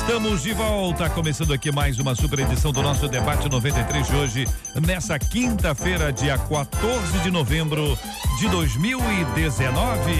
Estamos de volta, começando aqui mais uma super edição do nosso debate 93 de hoje, nessa quinta-feira, dia 14 de novembro de 2019.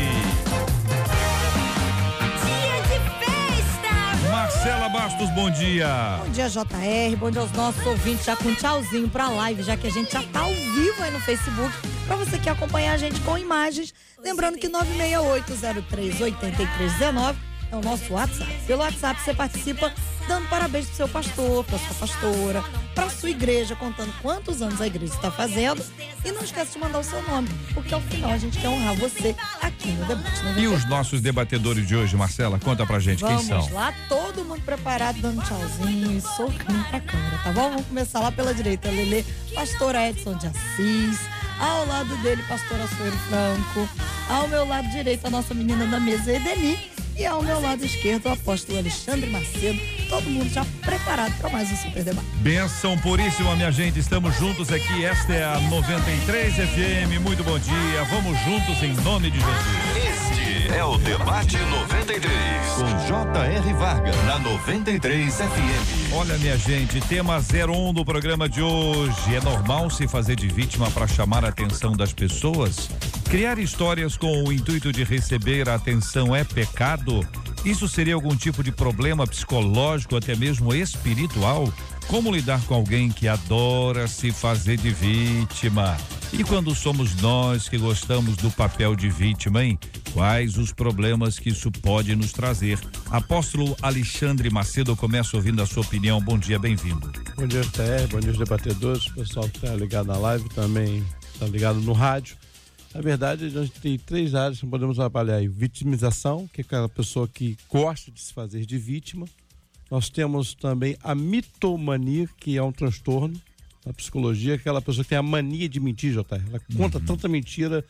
Marcela Bastos, bom dia. Bom dia, JR. Bom dia aos nossos ouvintes. Já com um tchauzinho pra live, já que a gente já tá ao vivo aí no Facebook. Pra você que acompanhar a gente com imagens. Lembrando que 968038319 é o nosso WhatsApp. Pelo WhatsApp você participa dando parabéns pro seu pastor, pra sua pastora, pra sua igreja, contando quantos anos a igreja está fazendo. E não esquece de mandar o seu nome, porque ao final a gente quer honrar você aqui no debate. E os nossos debatedores de hoje, Marcela, conta pra gente Vamos quem são. lá, todo mundo preparado, dando tchauzinho e sorrindo pra câmera, tá bom? Vamos começar lá pela direita, Lele, pastor Edson de Assis, ao lado dele, pastor Açoeiro Franco, ao meu lado direito, a nossa menina da mesa, Edeni, e ao meu lado esquerdo, o apóstolo Alexandre Macedo, todo mundo já preparado para mais um super debate. Benção puríssima, minha gente. Estamos juntos aqui. Esta é a 93 FM. Muito bom dia. Vamos juntos em nome de Jesus. É o Debate 93 com J.R. Vargas na 93 FM. Olha, minha gente, tema 01 do programa de hoje. É normal se fazer de vítima para chamar a atenção das pessoas? Criar histórias com o intuito de receber a atenção é pecado? Isso seria algum tipo de problema psicológico, até mesmo espiritual? Como lidar com alguém que adora se fazer de vítima? E quando somos nós que gostamos do papel de vítima, hein? Quais os problemas que isso pode nos trazer? Apóstolo Alexandre Macedo, eu começo ouvindo a sua opinião. Bom dia, bem-vindo. Bom dia, TR, bom dia, debatedores, pessoal que está ligado na live também está ligado no rádio. Na verdade, a gente tem três áreas que podemos trabalhar aí. Vitimização, que é aquela pessoa que gosta de se fazer de vítima. Nós temos também a mitomania, que é um transtorno na psicologia, aquela pessoa que tem a mania de mentir, JR. Ela conta Uhum. tanta mentira.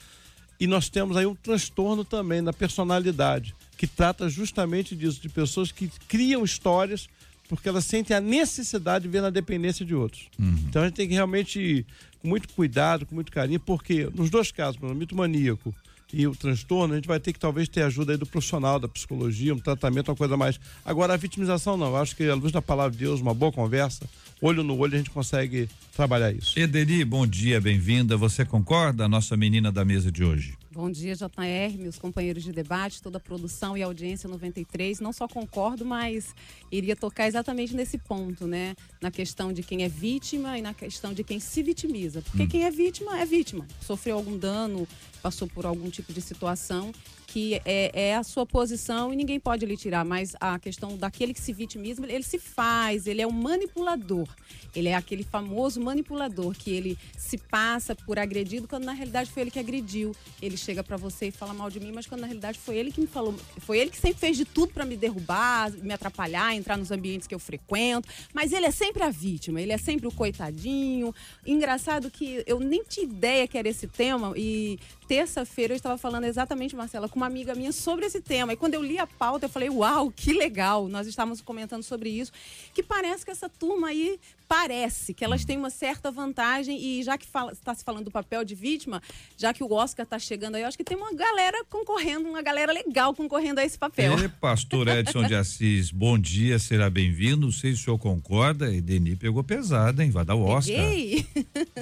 E nós temos aí um transtorno também na personalidade, que trata justamente disso, de pessoas que criam histórias porque elas sentem a necessidade de ver na dependência de outros. Então a gente tem que realmente, com muito cuidado, com muito carinho, porque nos dois casos, o mito maníaco e o transtorno, a gente vai ter que talvez ter ajuda aí do profissional da psicologia, um tratamento, uma coisa mais. Agora, a vitimização não. Eu acho que, à luz da palavra de Deus, uma boa conversa, olho no olho, a gente consegue trabalhar isso. Edeni, bom dia, bem-vinda. Você concorda, nossa menina da mesa de hoje? Bom dia, JR, meus companheiros de debate, toda a produção e audiência 93. Não só concordo, mas iria tocar exatamente nesse ponto, né? Na questão de quem é vítima e na questão de quem se vitimiza. Porque quem é vítima é vítima. Sofreu algum dano, passou por algum tipo de situação que é, é a sua posição e ninguém pode lhe tirar. Mas a questão daquele que se vitimiza, ele se faz, ele é um manipulador. Ele é aquele famoso manipulador que ele se passa por agredido quando na realidade foi ele que agrediu. Ele chega pra você e fala mal de mim, mas quando na realidade foi ele que me falou, foi ele que sempre fez de tudo pra me derrubar, me atrapalhar, entrar nos ambientes que eu frequento. Mas ele é sempre a vítima, ele é sempre o coitadinho. Engraçado que eu nem tinha ideia que era esse tema e terça-feira eu estava falando exatamente, Marcela, com uma amiga minha sobre esse tema. E quando eu li a pauta, eu falei, uau, que legal. Nós estávamos comentando sobre isso. Que parece que essa turma aí parece que elas têm uma certa vantagem e já que está se falando do papel de vítima, já que o Oscar está chegando aí, eu acho que tem uma galera concorrendo, uma galera legal concorrendo a esse papel. E, pastor Edson de Assis, bom dia, será bem-vindo. Não sei se o senhor concorda, Edeni pegou pesado, hein? Vai dar o Oscar. Peguei.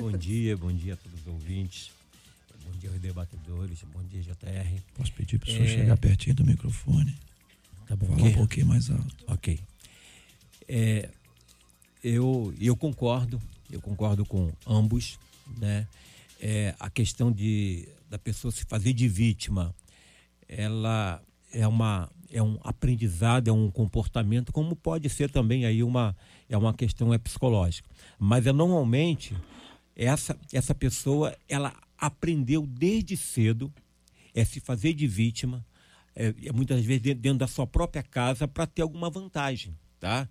Bom dia, bom dia a todos os ouvintes. Bom dia aos debatedores, bom dia JR. Posso pedir para o senhor É. chegar pertinho do microfone? Tá bom? Falar um pouquinho mais alto. Ok. É, eu, eu concordo, eu concordo com ambos, né? É, a questão de da pessoa se fazer de vítima, ela é uma é um aprendizado, é um comportamento, como pode ser também aí uma é uma questão é psicológica. Mas é normalmente essa essa pessoa ela aprendeu desde cedo é se fazer de vítima, é, é muitas vezes dentro, dentro da sua própria casa para ter alguma vantagem, tá?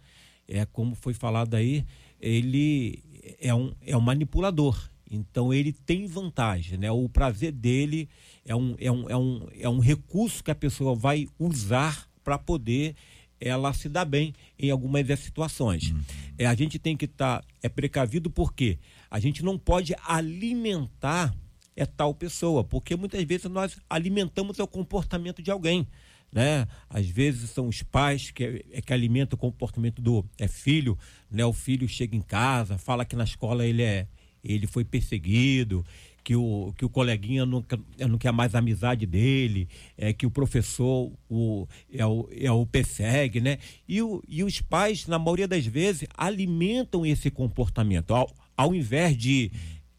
É como foi falado aí, ele é um, é um manipulador. Então ele tem vantagem, né? O prazer dele é um, é um, é um, é um recurso que a pessoa vai usar para poder ela se dar bem em algumas das situações. Uhum. É, a gente tem que estar tá, é precavido porque a gente não pode alimentar é tal pessoa, porque muitas vezes nós alimentamos o comportamento de alguém. Né? Às vezes são os pais que, é, que alimentam o comportamento do é filho, né? O filho chega em casa, fala que na escola ele é ele foi perseguido, que o, que o coleguinha não, não quer mais amizade dele, é que o professor o, é, o, é o persegue, né? E, o, e os pais, na maioria das vezes, alimentam esse comportamento. Ao, ao invés de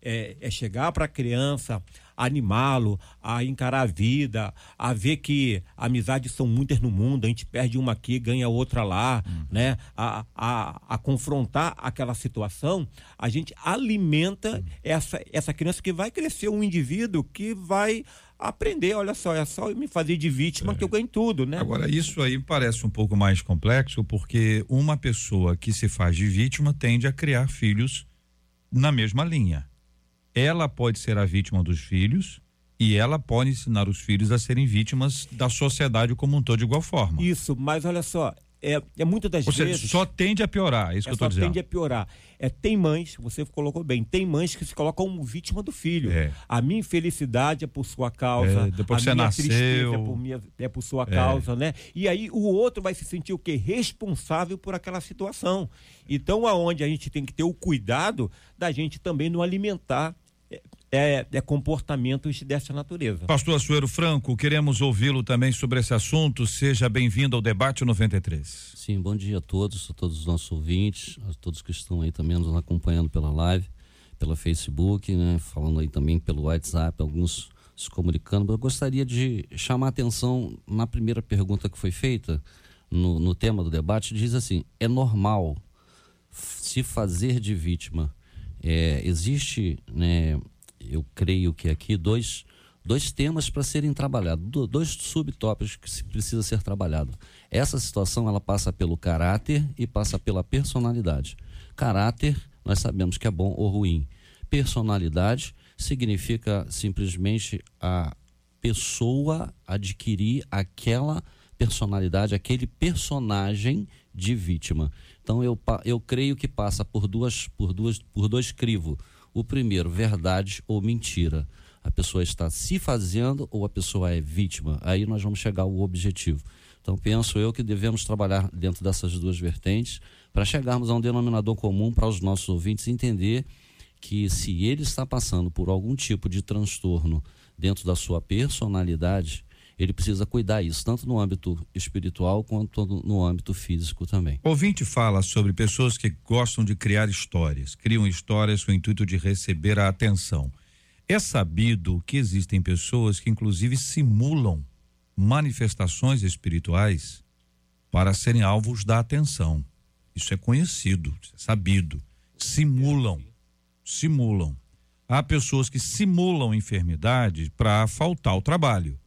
é, é chegar para a criança, animá-lo a encarar a vida, a ver que amizades são muitas no mundo, a gente perde uma aqui, ganha outra lá, hum. né? A, a, a, confrontar aquela situação, a gente alimenta hum. essa, essa criança que vai crescer um indivíduo que vai aprender, olha só, é só me fazer de vítima é. que eu ganho tudo, né? Agora, isso aí parece um pouco mais complexo, porque uma pessoa que se faz de vítima tende a criar filhos na mesma linha ela pode ser a vítima dos filhos e ela pode ensinar os filhos a serem vítimas da sociedade como um todo de igual forma. Isso, mas olha só, é, é muitas das Ou vezes. Seja, só tende a piorar, é isso é, que eu estou dizendo. Só tende a piorar. É, tem mães, você colocou bem, tem mães que se colocam como vítima do filho. É. A minha infelicidade é por sua causa. É, depois a você minha nasceu. tristeza é por, minha, é por sua é. causa, né? E aí o outro vai se sentir o quê? Responsável por aquela situação. Então, aonde a gente tem que ter o cuidado da gente também não alimentar é, é, comportamentos dessa natureza. Pastor Assuero Franco, queremos ouvi-lo também sobre esse assunto. Seja bem-vindo ao debate 93. Sim, bom dia a todos, a todos os nossos ouvintes, a todos que estão aí também nos acompanhando pela live, pela Facebook, né, falando aí também pelo WhatsApp, alguns se comunicando. Eu gostaria de chamar a atenção na primeira pergunta que foi feita no, no tema do debate, diz assim: é normal se fazer de vítima? É, existe, né, eu creio que aqui dois, dois temas para serem trabalhados, dois subtópicos que se precisa ser trabalhado. Essa situação ela passa pelo caráter e passa pela personalidade. Caráter, nós sabemos que é bom ou ruim. Personalidade significa simplesmente a pessoa adquirir aquela personalidade, aquele personagem de vítima. Então eu, eu creio que passa por duas por duas por dois crivos o primeiro, verdade ou mentira. A pessoa está se fazendo ou a pessoa é vítima. Aí nós vamos chegar ao objetivo. Então penso eu que devemos trabalhar dentro dessas duas vertentes para chegarmos a um denominador comum para os nossos ouvintes entender que se ele está passando por algum tipo de transtorno dentro da sua personalidade, ele precisa cuidar isso, tanto no âmbito espiritual quanto no âmbito físico também. Ouvinte fala sobre pessoas que gostam de criar histórias, criam histórias com o intuito de receber a atenção. É sabido que existem pessoas que, inclusive, simulam manifestações espirituais para serem alvos da atenção. Isso é conhecido, é sabido. Simulam, simulam. Há pessoas que simulam enfermidade para faltar o trabalho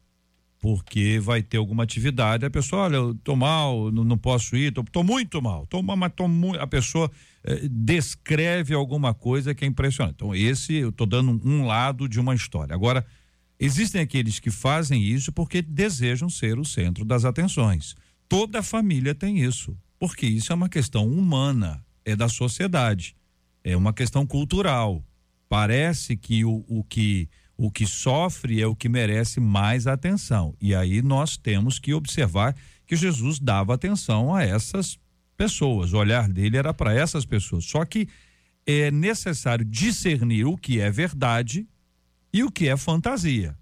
porque vai ter alguma atividade, a pessoa, olha, eu tô mal, não, não posso ir, tô, tô, muito mal, tô, mas tô muito, a pessoa eh, descreve alguma coisa que é impressionante. Então, esse, eu tô dando um, lado de uma história. Agora, existem aqueles que fazem isso porque desejam ser o centro das atenções. Toda família tem isso, porque isso é uma questão humana, é da sociedade, é uma questão cultural. Parece que o, o que o que sofre é o que merece mais atenção. E aí nós temos que observar que Jesus dava atenção a essas pessoas. O olhar dele era para essas pessoas. Só que é necessário discernir o que é verdade e o que é fantasia.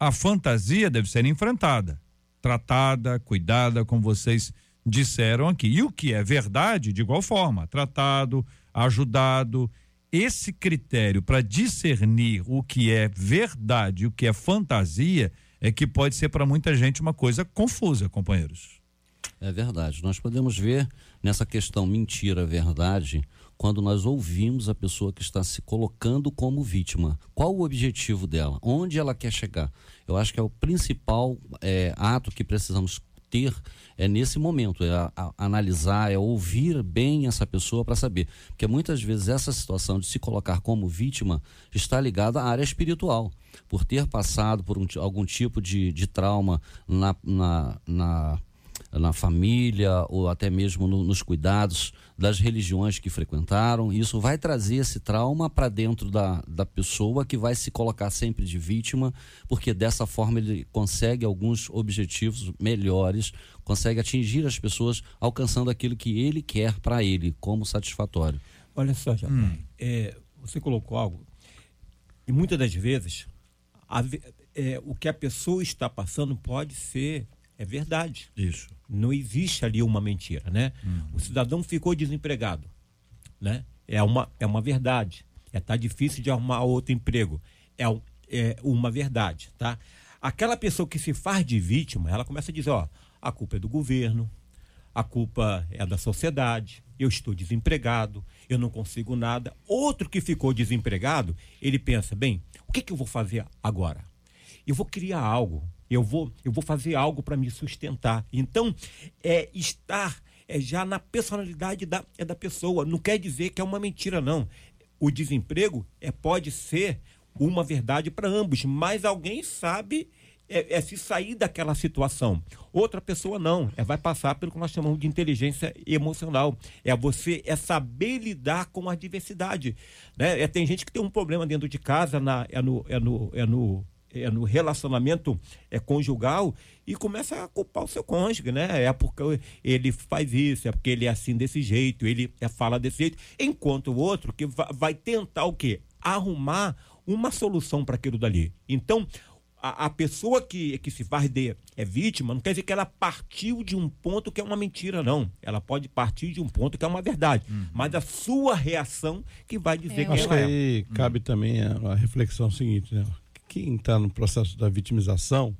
A fantasia deve ser enfrentada, tratada, cuidada, como vocês disseram aqui. E o que é verdade, de igual forma, tratado, ajudado esse critério para discernir o que é verdade e o que é fantasia é que pode ser para muita gente uma coisa confusa, companheiros. É verdade. Nós podemos ver nessa questão mentira-verdade quando nós ouvimos a pessoa que está se colocando como vítima. Qual o objetivo dela? Onde ela quer chegar? Eu acho que é o principal é, ato que precisamos ter é nesse momento, é a, a, analisar, é ouvir bem essa pessoa para saber. Porque muitas vezes essa situação de se colocar como vítima está ligada à área espiritual. Por ter passado por um, algum tipo de, de trauma na, na, na na família ou até mesmo no, nos cuidados das religiões que frequentaram. Isso vai trazer esse trauma para dentro da, da pessoa que vai se colocar sempre de vítima, porque dessa forma ele consegue alguns objetivos melhores, consegue atingir as pessoas alcançando aquilo que ele quer para ele como satisfatório. Olha só, Jacó, hum. é, você colocou algo, e muitas das vezes a, é, o que a pessoa está passando pode ser é verdade. Isso. Não existe ali uma mentira, né? Uhum. O cidadão ficou desempregado, né? É uma, é uma verdade. É tá difícil de arrumar outro emprego. É, é uma verdade, tá? Aquela pessoa que se faz de vítima, ela começa a dizer, ó, a culpa é do governo, a culpa é da sociedade, eu estou desempregado, eu não consigo nada. Outro que ficou desempregado, ele pensa, bem, o que, que eu vou fazer agora? Eu vou criar algo eu vou, eu vou fazer algo para me sustentar. Então, é estar é já na personalidade da, é da pessoa. Não quer dizer que é uma mentira, não. O desemprego é, pode ser uma verdade para ambos, mas alguém sabe é, é, se sair daquela situação. Outra pessoa não, é, vai passar pelo que nós chamamos de inteligência emocional. É você é saber lidar com a diversidade. Né? É, tem gente que tem um problema dentro de casa, na, é, no, é, no, é no é, no relacionamento é, conjugal e começa a culpar o seu cônjuge, né? É porque ele faz isso, é porque ele é assim desse jeito, ele é, fala desse jeito, enquanto o outro que vai, tentar o quê? Arrumar uma solução para aquilo dali. Então, a, a, pessoa que, que se faz de é vítima, não quer dizer que ela partiu de um ponto que é uma mentira, não. Ela pode partir de um ponto que é uma verdade. Uhum. Mas a sua reação que vai dizer é, que Acho ela que é. aí uhum. cabe também a, a reflexão seguinte, né? Quem está no processo da vitimização,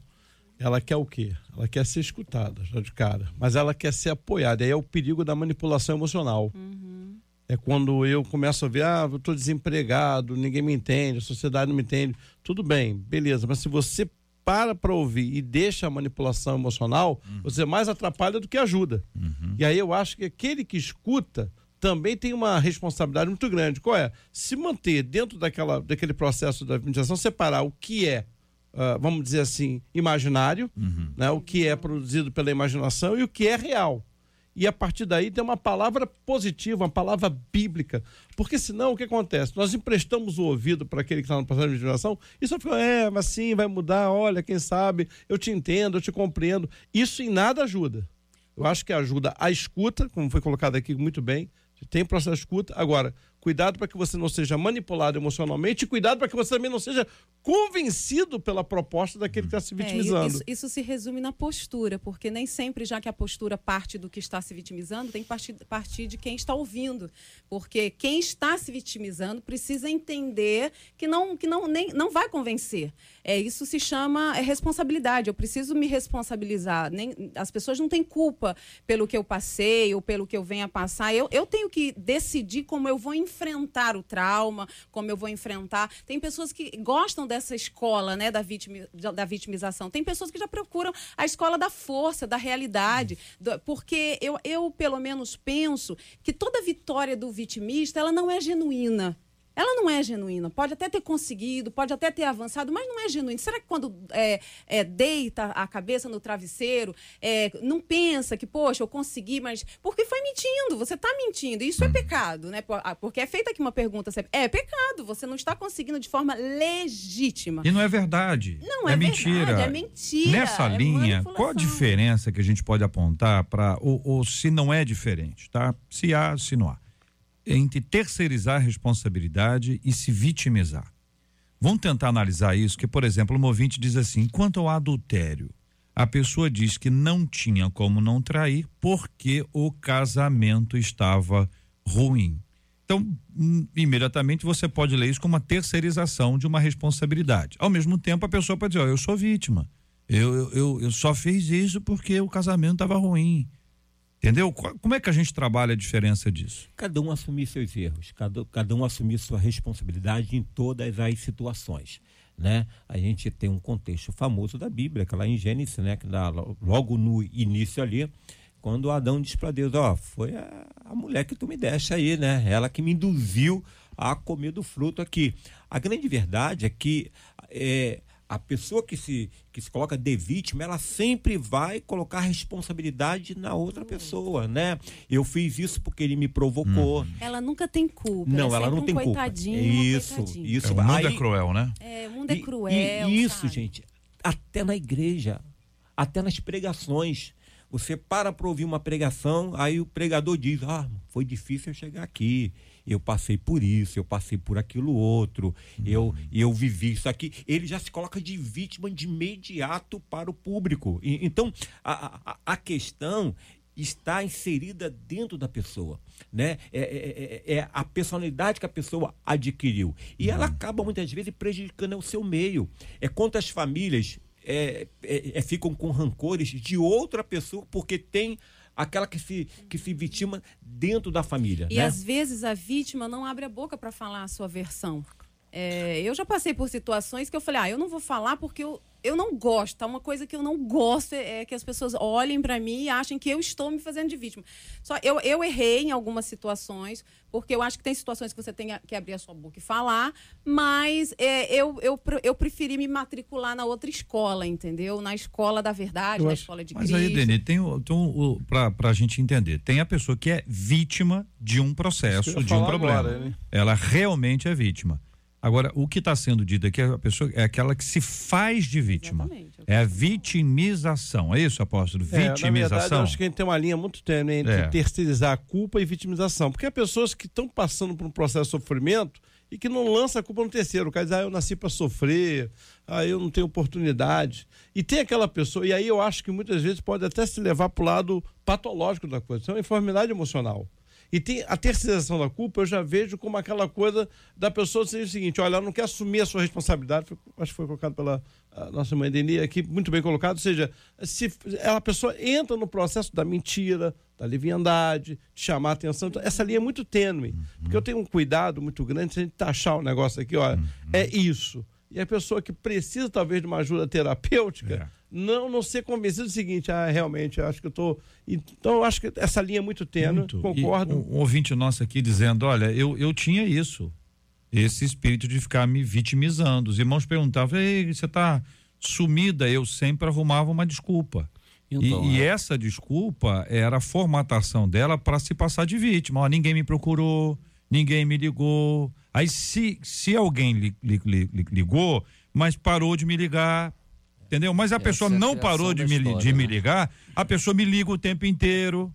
ela quer o quê? Ela quer ser escutada, já de cara. Mas ela quer ser apoiada. Aí é o perigo da manipulação emocional. Uhum. É quando eu começo a ver, ah, eu estou desempregado, ninguém me entende, a sociedade não me entende. Tudo bem, beleza. Mas se você para para ouvir e deixa a manipulação emocional, uhum. você mais atrapalha do que ajuda. Uhum. E aí eu acho que aquele que escuta também tem uma responsabilidade muito grande. Qual é? Se manter dentro daquela, daquele processo da administração, separar o que é, uh, vamos dizer assim, imaginário, uhum. né? o que é produzido pela imaginação e o que é real. E a partir daí tem uma palavra positiva, uma palavra bíblica. Porque senão o que acontece? Nós emprestamos o ouvido para aquele que está no processo de administração e só fica, é, mas sim, vai mudar, olha, quem sabe, eu te entendo, eu te compreendo. Isso em nada ajuda. Eu acho que ajuda a escuta, como foi colocado aqui muito bem, tem processo de escuta. Agora, cuidado para que você não seja manipulado emocionalmente e cuidado para que você também não seja convencido pela proposta daquele que está se é, vitimizando. É, isso, isso, se resume na postura, porque nem sempre, já que a postura parte do que está se vitimizando, tem que partir, partir de quem está ouvindo. Porque quem está se vitimizando precisa entender que não, que não, nem, não vai convencer. É, isso se chama é, responsabilidade. Eu preciso me responsabilizar. Nem, as pessoas não têm culpa pelo que eu passei ou pelo que eu venho a passar. Eu, eu tenho que decidir como eu vou enfrentar o trauma, como eu vou enfrentar. Tem pessoas que gostam dessa escola né, da, vitimi, da vitimização. Tem pessoas que já procuram a escola da força, da realidade. Do, porque eu, eu, pelo menos, penso que toda vitória do vitimista ela não é genuína ela não é genuína. Pode até ter conseguido, pode até ter avançado, mas não é genuína. Será que quando é, é, deita a cabeça no travesseiro, é, não pensa que, poxa, eu consegui, mas. Porque foi mentindo, você está mentindo. Isso é pecado, né? Ah, porque é feita aqui uma pergunta: é pecado, você não está conseguindo de forma legítima. E não é verdade. Não é, é mentira. Verdade, é mentira. Nessa é linha, qual a diferença que a gente pode apontar para. Ou, ou se não é diferente, tá? Se há, se não há entre terceirizar a responsabilidade e se vitimizar. Vamos tentar analisar isso, que, por exemplo, o ouvinte diz assim: quanto ao adultério, a pessoa diz que não tinha como não trair porque o casamento estava ruim. Então, hum, imediatamente você pode ler isso como uma terceirização de uma responsabilidade. Ao mesmo tempo, a pessoa pode dizer: oh, eu sou vítima. Eu, eu, eu só fiz isso porque o casamento estava ruim. Entendeu? Como é que a gente trabalha a diferença disso? Cada um assumir seus erros, cada, cada um assumir sua responsabilidade em todas as situações. Né? A gente tem um contexto famoso da Bíblia, que é lá em Gênesis, né? que dá lo- logo no início ali, quando Adão diz para Deus, ó, foi a, a mulher que tu me deste aí, né? Ela que me induziu a comer do fruto aqui. A grande verdade é que é, a pessoa que se, que se coloca de vítima, ela sempre vai colocar a responsabilidade na outra pessoa, né? Eu fiz isso porque ele me provocou. Ela nunca tem culpa. Não, é ela não sempre tem um culpa. Isso, isso. o mundo Aí- é cruel, né? É, o mundo é e- cruel. E, isso, sabe? gente, até na igreja, até nas pregações. Você para para ouvir uma pregação, aí o pregador diz: Ah, foi difícil eu chegar aqui. Eu passei por isso, eu passei por aquilo outro, eu, eu vivi isso aqui. Ele já se coloca de vítima de imediato para o público. E- então, a, a, a questão está inserida dentro da pessoa, né? É, é- é- é a personalidade que a pessoa adquiriu e ela acaba muitas vezes prejudicando o seu meio. É quantas famílias é, é- é- ficam com rancores de outra pessoa porque tem aquela que se que se vitima dentro da família, E né? às vezes a vítima não abre a boca para falar a sua versão. É, eu já passei por situações que eu falei, ah, eu não vou falar porque eu, eu não gosto. Tá? Uma coisa que eu não gosto é, é que as pessoas olhem para mim e achem que eu estou me fazendo de vítima. Só eu, eu errei em algumas situações, porque eu acho que tem situações que você tem que abrir a sua boca e falar, mas é, eu, eu, eu preferi me matricular na outra escola, entendeu? Na escola da verdade, Eu na acho- escola de Mas Cristo. aí, Deni, tem, o- tem o, pra, pra gente entender, tem a pessoa que é vítima de um processo, de um problema. agora, né? Ela realmente é vítima. Agora, o que está sendo dito aqui, a pessoa é aquela que se faz de vítima. Exatamente. É a vitimização. É isso, apóstolo? É, na verdade, eu Vitimização. acho que a gente tem uma linha muito tênue entre É. terceirizar a culpa e vitimização. Porque há pessoas que estão passando por um processo de sofrimento e que não lança a culpa no terceiro. O cara diz, ah, eu nasci para sofrer, ah, eu não tenho oportunidade. E tem aquela pessoa, e aí eu acho que muitas vezes pode até se levar para o lado patológico da coisa. Isso é uma enfermidade emocional. E tem a terceirização da culpa, eu já vejo como aquela coisa da pessoa dizer o seguinte: olha, ela não quer assumir a sua responsabilidade. Acho que foi colocado pela nossa mãe Deni aqui, muito bem colocado. Ou seja, se ela, a pessoa entra no processo da mentira, da leviandade, de chamar a atenção. Então, essa linha é muito tênue. Porque eu tenho um cuidado muito grande se a gente taxar o negócio aqui, olha, é isso. E a pessoa que precisa, talvez, de uma ajuda terapêutica, É. não, não ser convencido do seguinte, ah, realmente, eu acho que eu estou. Então, eu acho que essa linha é muito tênue, Muito. concordo. E um, um ouvinte nosso aqui dizendo: olha, eu, eu tinha isso, esse espírito de ficar me vitimizando. Os irmãos perguntavam: Ei, você está sumida? Eu sempre arrumava uma desculpa. Então, e, e é. essa desculpa era a formatação dela para se passar de vítima. Ó, ninguém me procurou, ninguém me ligou. Aí, se, se alguém li- li- li- li- ligou, mas parou de me ligar. Entendeu? Mas a Essa pessoa é a não parou de me, história, de me né? ligar, a pessoa me liga o tempo inteiro.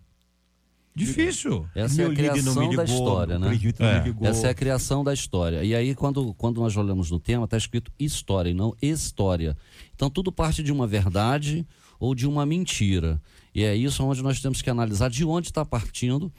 Difícil. Essa é a Meu líder não criação me da história, né? É. me. Essa é a criação da história. E aí, quando, quando nós olhamos no tema, está escrito história e não história. Então, tudo parte de uma verdade ou de uma mentira. E é isso onde nós temos que analisar de onde está partindo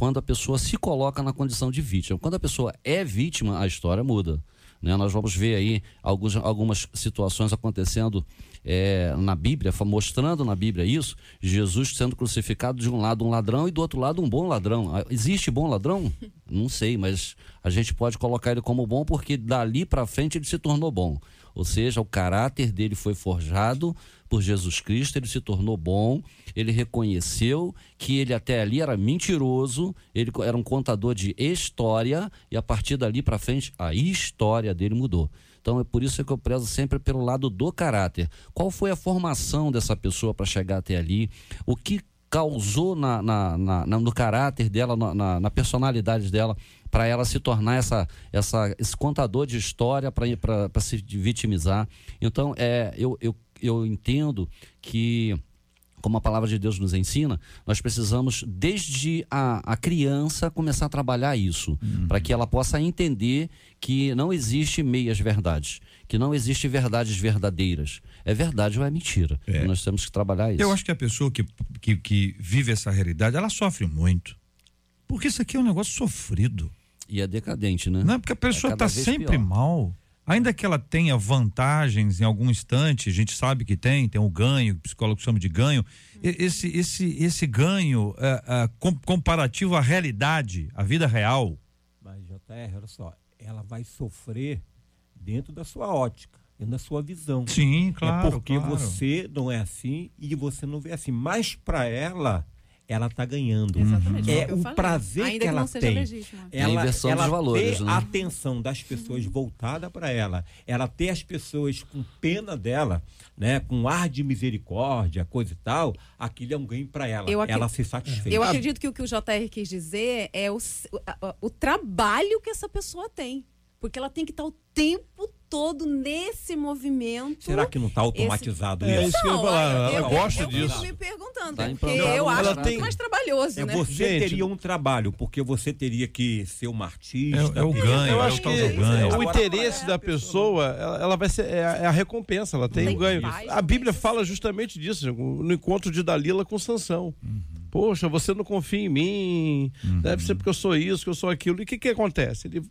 quando a pessoa se coloca na condição de vítima. Quando a pessoa é vítima, a história muda. né? Nós vamos ver aí alguns, algumas situações acontecendo é, na Bíblia, mostrando na Bíblia isso, Jesus sendo crucificado de um lado um ladrão e do outro lado um bom ladrão. Ah, Existe bom ladrão? Não sei, mas a gente pode colocar ele como bom porque dali para frente ele se tornou bom. Ou seja, o caráter dele foi forjado por Jesus Cristo, ele se tornou bom, ele reconheceu que ele até ali era mentiroso, ele era um contador de história e a partir dali para frente a história dele mudou. Então é por isso que eu prezo sempre pelo lado do caráter. Qual foi a formação dessa pessoa para chegar até ali? O que causou na, na- na- no caráter dela, na, na- na personalidade dela, para ela se tornar essa, essa, esse contador de história para se vitimizar. Então, é, eu, eu, eu entendo que como a palavra de Deus nos ensina, nós precisamos, desde a, a criança, começar a trabalhar isso, para que ela possa entender que não existe meias verdades, que não existe verdades verdadeiras. É verdade ou é mentira. É. Nós temos que trabalhar isso. Eu acho que a pessoa que, que, que vive essa realidade, ela sofre muito. Porque isso aqui é um negócio sofrido. E é decadente, né? Não é porque a pessoa cada está vez sempre pior. mal. Ainda que ela tenha vantagens em algum instante, a gente sabe que tem, tem o ganho, o psicólogo chama de ganho, esse, esse, esse ganho é, é, com- comparativo à realidade, à vida real. Mas, JR, olha só, ela vai sofrer dentro da sua ótica, dentro da sua visão. Sim, claro. é porque claro. você não é assim e você não vê assim. Mas para ela, ela está ganhando. Exatamente, foi É o falei. prazer Ainda que que ela não seja tem. legítima. É a inversão ela dos valores, ter né? a atenção das pessoas voltada para ela, ela ter as pessoas com pena dela, né, com ar de misericórdia, coisa e tal, aquilo é um ganho para ela. Eu Ela se satisfez. Eu acredito que o que o JR quis dizer é o, o- o trabalho que essa pessoa tem. Porque ela tem que estar o tempo todo nesse movimento. Será que não está automatizado É isso? isso que eu ia Não, falar. eu- eu- gosta eu disso. fico me perguntando, Tá porque implantado eu acho muito mais trabalhoso, É, né? você Gente, teria um trabalho, porque você teria que ser uma artista. É- é o ganho, Eu é acho que ganho. o interesse é da pessoa, ela, ela vai ser é a, é a recompensa, ela tem Tem o ganho. paz, A Bíblia tem fala justamente disso, no encontro de Dalila com Sansão. Poxa, você não confia em mim, deve ser porque eu sou isso, que eu sou aquilo. E o que, que acontece? Ele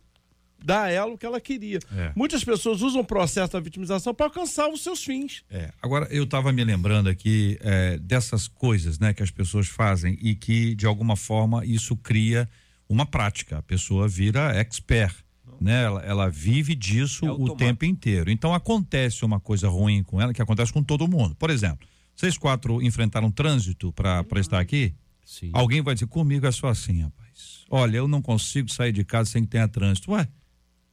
dá a ela o que ela queria. É. Muitas pessoas usam o processo da vitimização para alcançar os seus fins. É, agora eu estava me lembrando aqui é, dessas coisas, né, que as pessoas fazem e que de alguma forma isso cria uma prática. A pessoa vira expert, né? Ela, ela vive disso É o tempo inteiro. Então acontece uma coisa ruim com ela que acontece com todo mundo. Por exemplo, vocês quatro enfrentaram trânsito para estar aqui? Sim. Alguém vai dizer comigo é só assim, rapaz. Olha, eu não consigo sair de casa sem que tenha trânsito. Ué,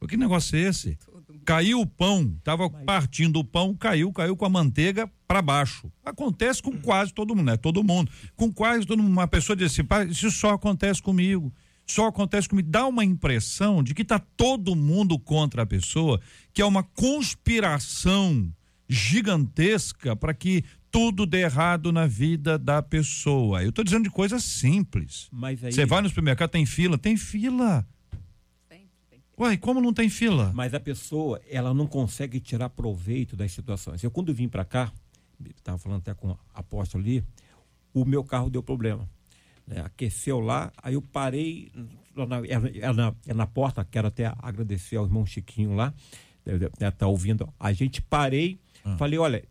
que negócio é esse? Caiu o pão, tava partindo o pão, caiu, caiu com a manteiga para baixo. Acontece com quase todo mundo, não é todo mundo. Com quase todo mundo. Uma pessoa diz assim, "Pai, isso só acontece comigo. Só acontece comigo. Dá uma impressão de que tá todo mundo contra a pessoa, que é uma conspiração gigantesca para que tudo dê errado na vida da pessoa. Eu tô dizendo de coisas simples. Mas aí, Você vai no supermercado, tem fila? Tem fila. E como não tem fila? mas a pessoa, ela não consegue tirar proveito das situações. Eu, quando vim para cá, estava falando até com o apóstolo ali, o meu carro deu problema. né? Aqueceu lá, aí eu parei na, é, é na, é na porta, quero até agradecer ao irmão Chiquinho lá, está ouvindo. A gente parei, falei, olha,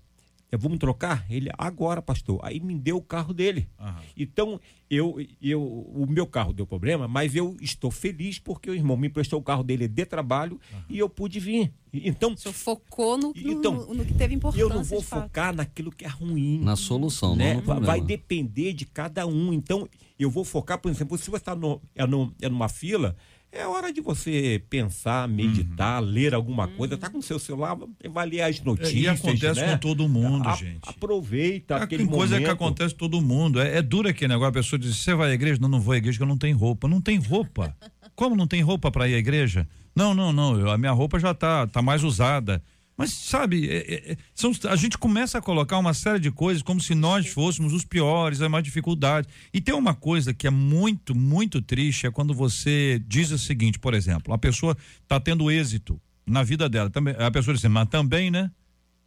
vamos trocar? Ele, agora, pastor. Aí me deu o carro dele. Aham. Então, eu, eu, o meu carro deu problema, mas eu estou feliz porque o irmão me emprestou o carro dele de trabalho e eu pude vir. Então, O senhor focou no, no, Então, no- no que teve importância. eu não vou de fato. focar naquilo que é ruim. Na solução, né? não no Vai- problema. Vai depender de cada um. Então, eu vou focar, por exemplo, se você está no, é, no, é numa fila, é hora de você pensar, meditar, ler alguma coisa. Tá com o seu celular, vai ler as notícias. Uhum. E acontece né? com todo mundo, A- gente. Aproveita É, aquele tem coisa que momento. acontece com todo mundo. É, é duro aquele negócio. A pessoa diz: Você vai à igreja? Não, não vou à igreja, que eu não tenho roupa. Não tem roupa. Como não tem roupa para ir à igreja? Não, não, não. eu- a minha roupa já tá, tá mais usada. Mas, sabe, é- é- é- são, a gente começa a colocar uma série de coisas como se nós fôssemos os piores, a mais dificuldade. E tem uma coisa que é muito, muito triste: é quando você diz o seguinte, por exemplo, a pessoa está tendo êxito na vida dela. Também, a pessoa diz assim, mas também, né?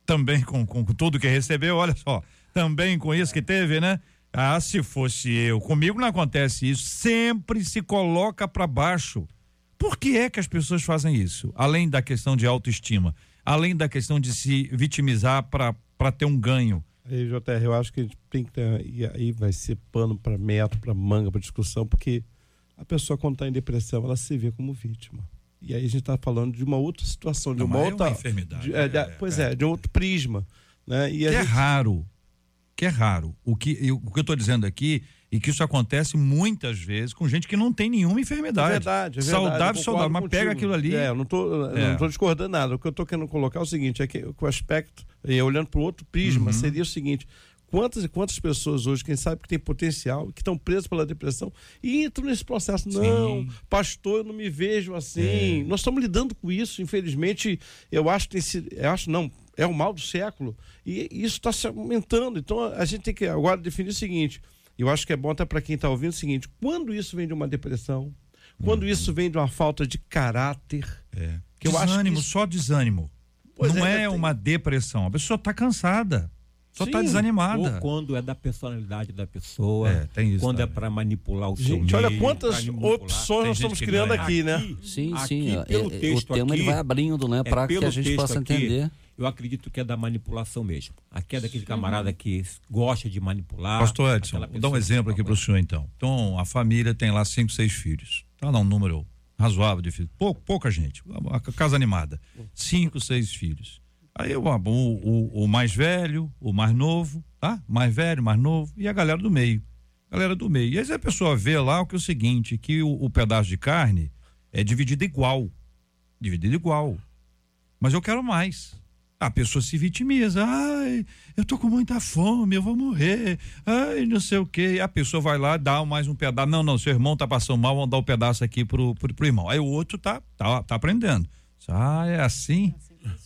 também com, com tudo que recebeu, olha só, também com isso que teve, né? Ah, se fosse eu, comigo não acontece isso, sempre se coloca para baixo. Por que é que as pessoas fazem isso? Além da questão de autoestima, além da questão de se vitimizar para ter um ganho. Aí, JR, eu acho que a gente tem que ter, e aí vai ser pano para método, para manga, para discussão, porque a pessoa quando está em depressão, ela se vê como vítima. E aí a gente está falando de uma outra situação, de Não, uma é outra. uma enfermidade, de- é, de- é, pois é. é, de um outro prisma. Né? E Que é gente- raro. Que é raro. O que eu, o que eu tô dizendo aqui e que isso acontece muitas vezes com gente que não tem nenhuma enfermidade. É verdade, é verdade. Saudável, saudável. Mas pega aquilo ali. É, eu não eu É. não discordando nada. O que eu tô querendo colocar é o seguinte, é que, o aspecto, e olhando para o outro prisma, Uhum. seria o seguinte. Quantas e quantas pessoas hoje, quem sabe que tem potencial, que estão presas pela depressão e entram nesse processo. Não, pastor, eu não me vejo assim. É. Nós estamos lidando com isso, infelizmente. Eu acho que tem sido, eu acho não, é o mal do século. E isso está se aumentando. Então a gente tem que agora definir o seguinte. Eu acho que é bom até para quem está ouvindo o seguinte: quando isso vem de uma depressão, quando isso vem de uma falta de caráter, É. Que eu acho desânimo, que isso- só desânimo. Pois não é, é, tem- uma depressão. A pessoa está cansada. Só tá Sim. desanimada. Ou quando é da personalidade da pessoa, É, tem isso quando é também. para manipular o seu Gente, meio, olha quantas opções nós estamos criando ganha. aqui, né? Sim, aqui, sim. é- pelo é- o texto tema ele aqui, vai abrindo, né? é Para que a gente possa aqui, entender. Eu acredito que é da manipulação mesmo. Aqui é daquele camarada que gosta de manipular. Pastor Edson, vou dar um exemplo que aqui para o senhor então. Então, a família tem lá cinco, seis filhos. Tá lá um número razoável de filhos. Pou- pouca gente. A casa animada. Cinco, seis filhos. Aí o, o, o mais velho, o mais novo, tá? Mais velho, mais novo, e a galera do meio. Galera do meio. E aí a pessoa vê lá o que é o seguinte, que o, o pedaço de carne é dividido igual. Dividido igual. Mas eu quero mais. A pessoa se vitimiza. Ai, eu tô com muita fome, eu vou morrer. Ai, não sei o quê. A pessoa vai lá, dá mais um pedaço. Não, não, seu irmão tá passando mal, vamos dar um pedaço aqui pro, pro, pro irmão. Aí o outro tá, tá, tá aprendendo. Ah, é assim?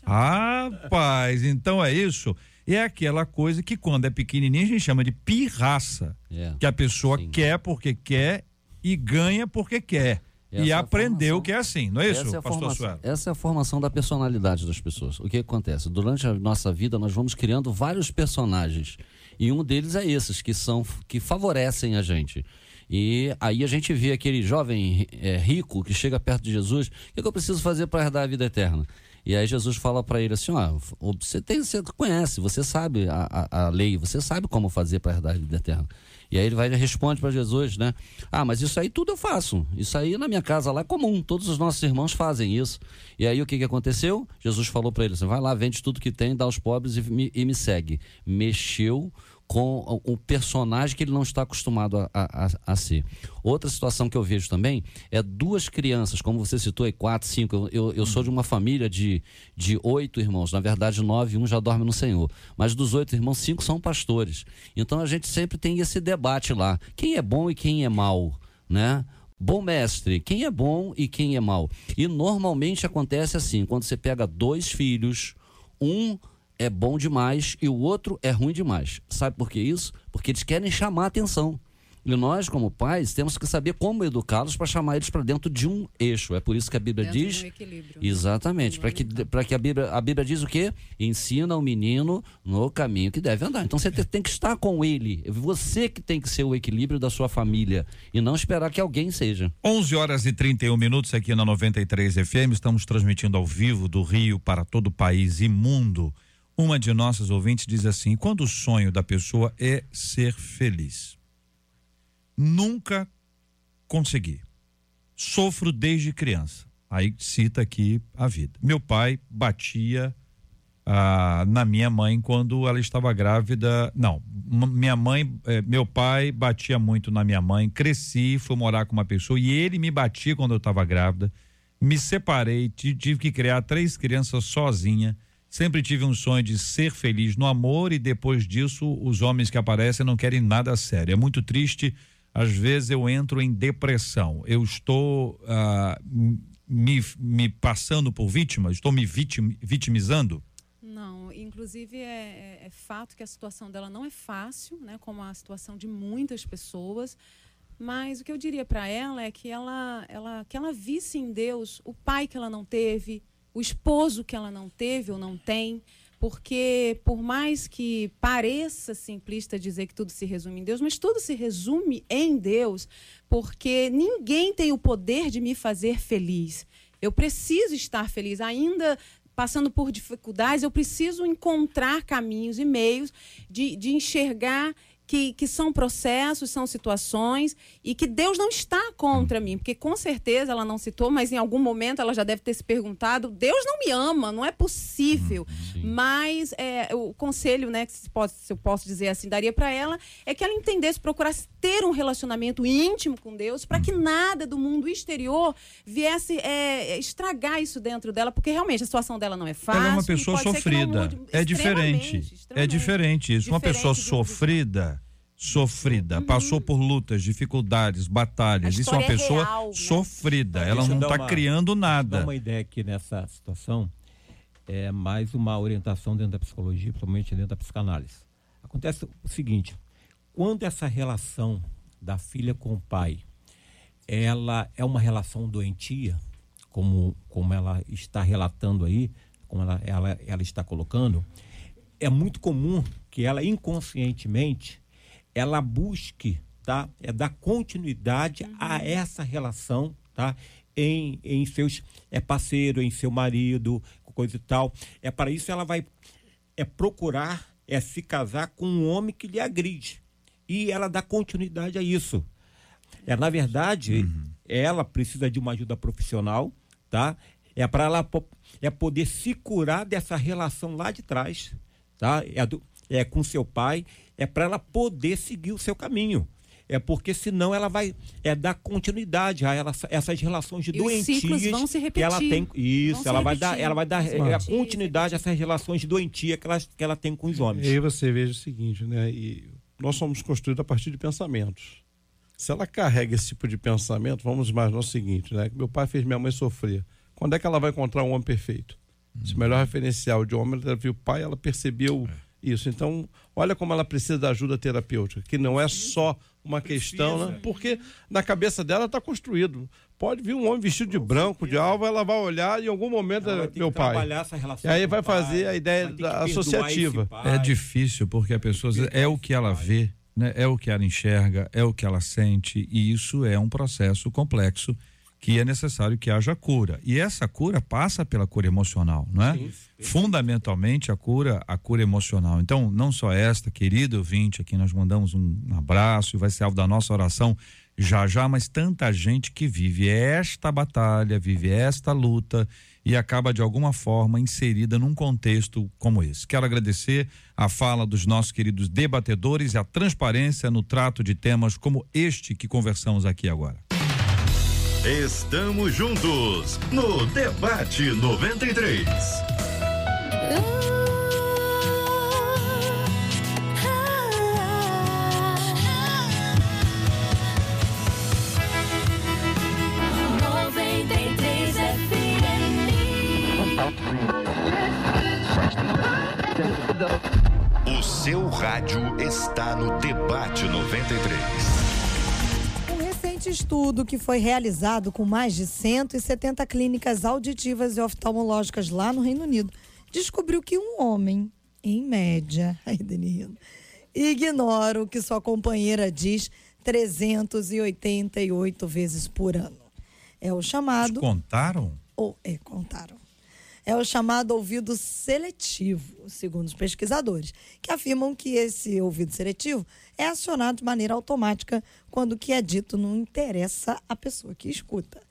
Rapaz, então é isso. É aquela coisa que quando é pequenininha a gente chama de pirraça. É. Que a pessoa Sim. quer porque quer e ganha porque quer. Essa e é aprendeu que é assim, não é isso, essa, é pastor formação, Suelo? essa é a formação da personalidade das pessoas. O que acontece? Durante a nossa vida, nós vamos criando vários personagens. E um deles é esses, que são que favorecem a gente. E aí a gente vê aquele jovem é, rico que chega perto de Jesus, o que, que eu preciso fazer para herdar a vida eterna? E aí Jesus fala para ele assim, ó, você tem, você conhece, você sabe a, a, a lei, você sabe como fazer para herdar a vida eterna. E aí ele vai e responde para Jesus, né? Ah, mas isso aí tudo eu faço. Isso aí na minha casa lá é comum. Todos os nossos irmãos fazem isso. E aí o que, que aconteceu? Jesus falou para ele assim: vai lá, vende tudo que tem, dá aos pobres e me, e me segue. Mexeu com o personagem que ele não está acostumado a, a, a, ser. Outra situação que eu vejo também é duas crianças, como você citou aí, quatro, cinco. Eu, eu, eu sou de uma família de, de oito irmãos, na verdade nove, um já dorme no Senhor. Mas dos oito irmãos, cinco são pastores. Então a gente sempre tem esse debate lá: quem é bom e quem é mal, né? Bom mestre, quem é bom e quem é mal? E normalmente acontece assim: quando você pega dois filhos, um é bom demais e o outro é ruim demais. Sabe por que isso? Porque eles querem chamar a atenção. E nós, como pais, temos que saber como educá-los para chamar eles para dentro de um eixo. É por isso que a Bíblia Dentro de diz. um equilíbrio. Exatamente. Para que, pra que a, Bíblia, a Bíblia diz o quê? Ensina o menino no caminho que deve andar. Então você te- tem que estar com ele. Você que tem que ser o equilíbrio da sua família. E não esperar que alguém seja. 11 horas e 31 minutos aqui na 93 FM. Estamos transmitindo ao vivo do Rio para todo o país e mundo. Uma de nossas ouvintes diz assim: quando o sonho da pessoa é ser feliz, nunca consegui. Sofro desde criança. Aí cita aqui a vida. Meu pai batia ah, na minha mãe quando ela estava grávida. Não, minha mãe, eh, meu pai batia muito na minha mãe. Cresci, fui morar com uma pessoa e ele me batia quando eu estava grávida. Me separei, ti- tive que criar três crianças sozinha. Sempre tive um sonho de ser feliz no amor e depois disso os homens que aparecem não querem nada sério. É muito triste. Às vezes eu entro em depressão. Eu estou ah, me, me passando por vítima, estou me vitim- vitimizando. Não, inclusive é, é- é fato que a situação dela não é fácil, né, como a situação de muitas pessoas. Mas o que eu diria para ela é que ela, ela, que ela visse em Deus o pai que ela não teve, o esposo que ela não teve ou não tem, porque por mais que pareça simplista dizer que tudo se resume em Deus, mas tudo se resume em Deus, porque ninguém tem o poder de me fazer feliz. Eu preciso estar feliz, ainda passando por dificuldades, eu preciso encontrar caminhos e meios de, de enxergar que, que são processos, são situações e que Deus não está contra mim, porque com certeza ela não citou, mas em algum momento ela já deve ter se perguntado: Deus não me ama, não é possível. Mas é, o conselho, né, que se, pode, se eu posso dizer assim, daria para ela é que ela entendesse, procurasse ter um relacionamento íntimo com Deus, para que nada do mundo exterior viesse é, estragar isso dentro dela, porque realmente a situação dela não é fácil. Ela é uma pessoa sofrida. mude É diferente. extremamente, É diferente isso. Uma Diferente pessoa de um- sofrida, sofrida, passou por lutas, dificuldades, batalhas. Isso é uma é pessoa real, né? sofrida. Ela Deixa eu não está criando Dá nada. uma ideia aqui nessa situação, é mais uma orientação dentro da psicologia, principalmente dentro da psicanálise. Acontece o seguinte, quando essa relação da filha com o pai, ela é uma relação doentia, como, como ela está relatando aí, como ela, ela, ela está colocando, é muito comum que ela inconscientemente ela busque, tá? É dar continuidade a essa relação, tá? Em, em seus é parceiro, em seu marido, coisa e tal. É para isso ela vai é procurar é se casar com um homem que lhe agride. E ela dá continuidade a isso. É, na verdade, ela precisa de uma ajuda profissional, tá? É para ela é poder se curar dessa relação lá de trás, tá? É, do- é com seu pai, é para ela poder seguir o seu caminho. É porque senão ela vai é dar continuidade a ela, essas relações de E doentias vão se que ela repetir. tem. Isso, Vão se ela vai dar, repetir. ela vai dar se é, a repetir, continuidade a essas relações de doentia que ela, que ela tem com os homens. E aí você veja o seguinte, né? E nós somos construídos a partir de pensamentos. Se ela carrega esse tipo de pensamento, vamos imaginar o seguinte, né? Que meu pai fez minha mãe sofrer. Quando é que ela vai encontrar um homem perfeito? Esse melhor referencial de homem, ela viu o pai, ela percebeu isso. Então, olha como ela precisa da ajuda terapêutica, que não é só uma questão, né? Porque na cabeça dela está construído. Pode vir um homem vestido de branco, de alva, ela vai olhar e em algum momento Ela vai é ter meu que pai. trabalhar essa relação E aí vai pai, fazer a ideia associativa. É difícil porque a pessoa é o que ela vê, né? É o que ela enxerga, é o que ela sente e isso é um processo complexo que é necessário que haja cura. E essa cura passa pela cura emocional, não é? Fundamentalmente a cura, a cura emocional. Então, não só esta, querido ouvinte, aqui nós mandamos um abraço e vai ser alvo da nossa oração já já, mas tanta gente que vive esta batalha, vive esta luta e acaba de alguma forma inserida num contexto como esse. Quero agradecer a fala dos nossos queridos debatedores e a transparência no trato de temas como este que conversamos aqui agora. Estamos juntos no Debate 93. O seu rádio está no Debate 93. Recente estudo que foi realizado com mais de 170 clínicas auditivas e oftalmológicas lá no Reino Unido descobriu que um homem, em média, aí Dani rindo, ignora o que sua companheira diz 388 vezes por ano. É o chamado Contaram? ou é, contaram. É o chamado ouvido seletivo, segundo os pesquisadores, que afirmam que esse ouvido seletivo é acionado de maneira automática quando o que é dito não interessa à pessoa que escuta.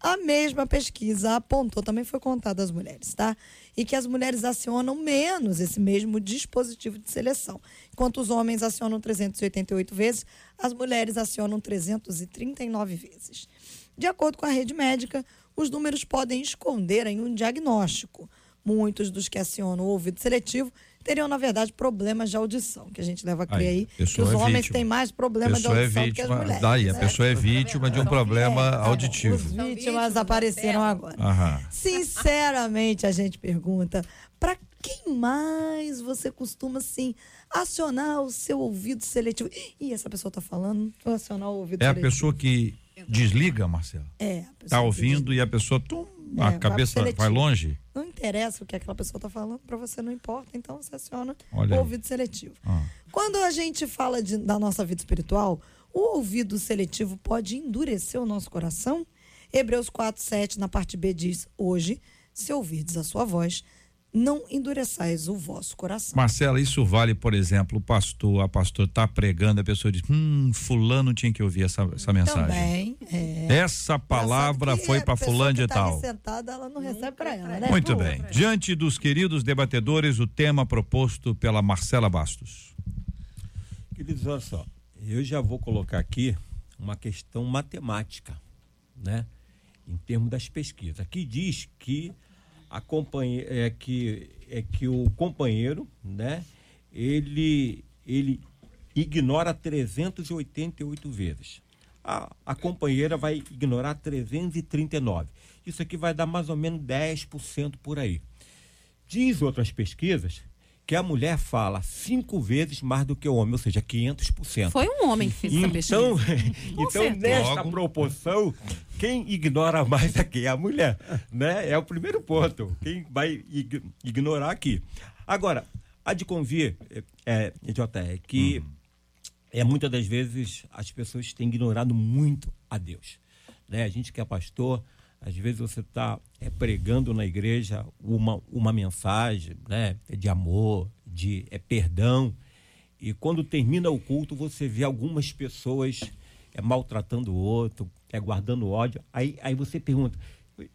A mesma pesquisa apontou, também foi contada às mulheres, tá? E que as mulheres acionam menos esse mesmo dispositivo de seleção. Enquanto os homens acionam 388 vezes, as mulheres acionam 339 vezes. De acordo com a rede médica, os números podem esconder em um diagnóstico. Muitos dos que acionam o ouvido seletivo teriam, na verdade, problemas de audição, que a gente leva a crer Aí, aí, a que os é homens vítima. têm mais A problemas de pessoa é audição do que as mulheres. Daí, a né? pessoa é vítima de um problema É, auditivo. Os vítimas apareceram agora. Aham. Sinceramente, a gente pergunta: para quem mais você costuma, assim, acionar o seu ouvido seletivo? Ih, essa pessoa tá falando, vou acionar o ouvido É a seletivo. pessoa que desliga, Marcelo. É, Tá ouvindo e a pessoa, tum, É, a vai cabeça vai seletivo. longe. Não interessa o que aquela pessoa está falando, para você não importa, então você aciona Olha o aí. ouvido seletivo. Ah. Quando a gente fala de- da nossa vida espiritual, o ouvido seletivo pode endurecer o nosso coração? Hebreus 4, 7, na parte B, diz: Hoje, se ouvirdes a sua voz, não endureçais o vosso coração. Marcela, isso vale, por exemplo, o pastor, a pastora tá pregando, a pessoa diz, hum, fulano tinha que ouvir essa, essa mensagem. Também. É. Essa palavra foi para fulano de tá tal. sentada, ela não recebe para ela, né? Muito bem. Diante dos queridos debatedores, o tema proposto pela Marcela Bastos. Queridos, olha só, eu já vou colocar aqui uma questão matemática, né? Em termos das pesquisas. Aqui diz que a é que é que o companheiro, né? Ele ele ignora 388 vezes. A, a companheira vai ignorar 339. Isso aqui vai dar mais ou menos 10% por aí. Diz outras pesquisas que a mulher fala cinco vezes mais do que o homem, ou seja, 500%. Foi um homem que fez essa pesquisa. Então, então nesta Logo. proporção, quem ignora mais aqui é a mulher, né? É o primeiro ponto. Quem vai ig- ignorar aqui. Agora, há de convir, é, é, JR, que é, muitas das vezes as pessoas têm ignorado muito a Deus. Né? A gente que é pastor, às vezes você está é, pregando na igreja uma, uma mensagem né, de amor, de é, perdão, e quando termina o culto você vê algumas pessoas é, maltratando o outro, é, guardando ódio. Aí, aí você pergunta,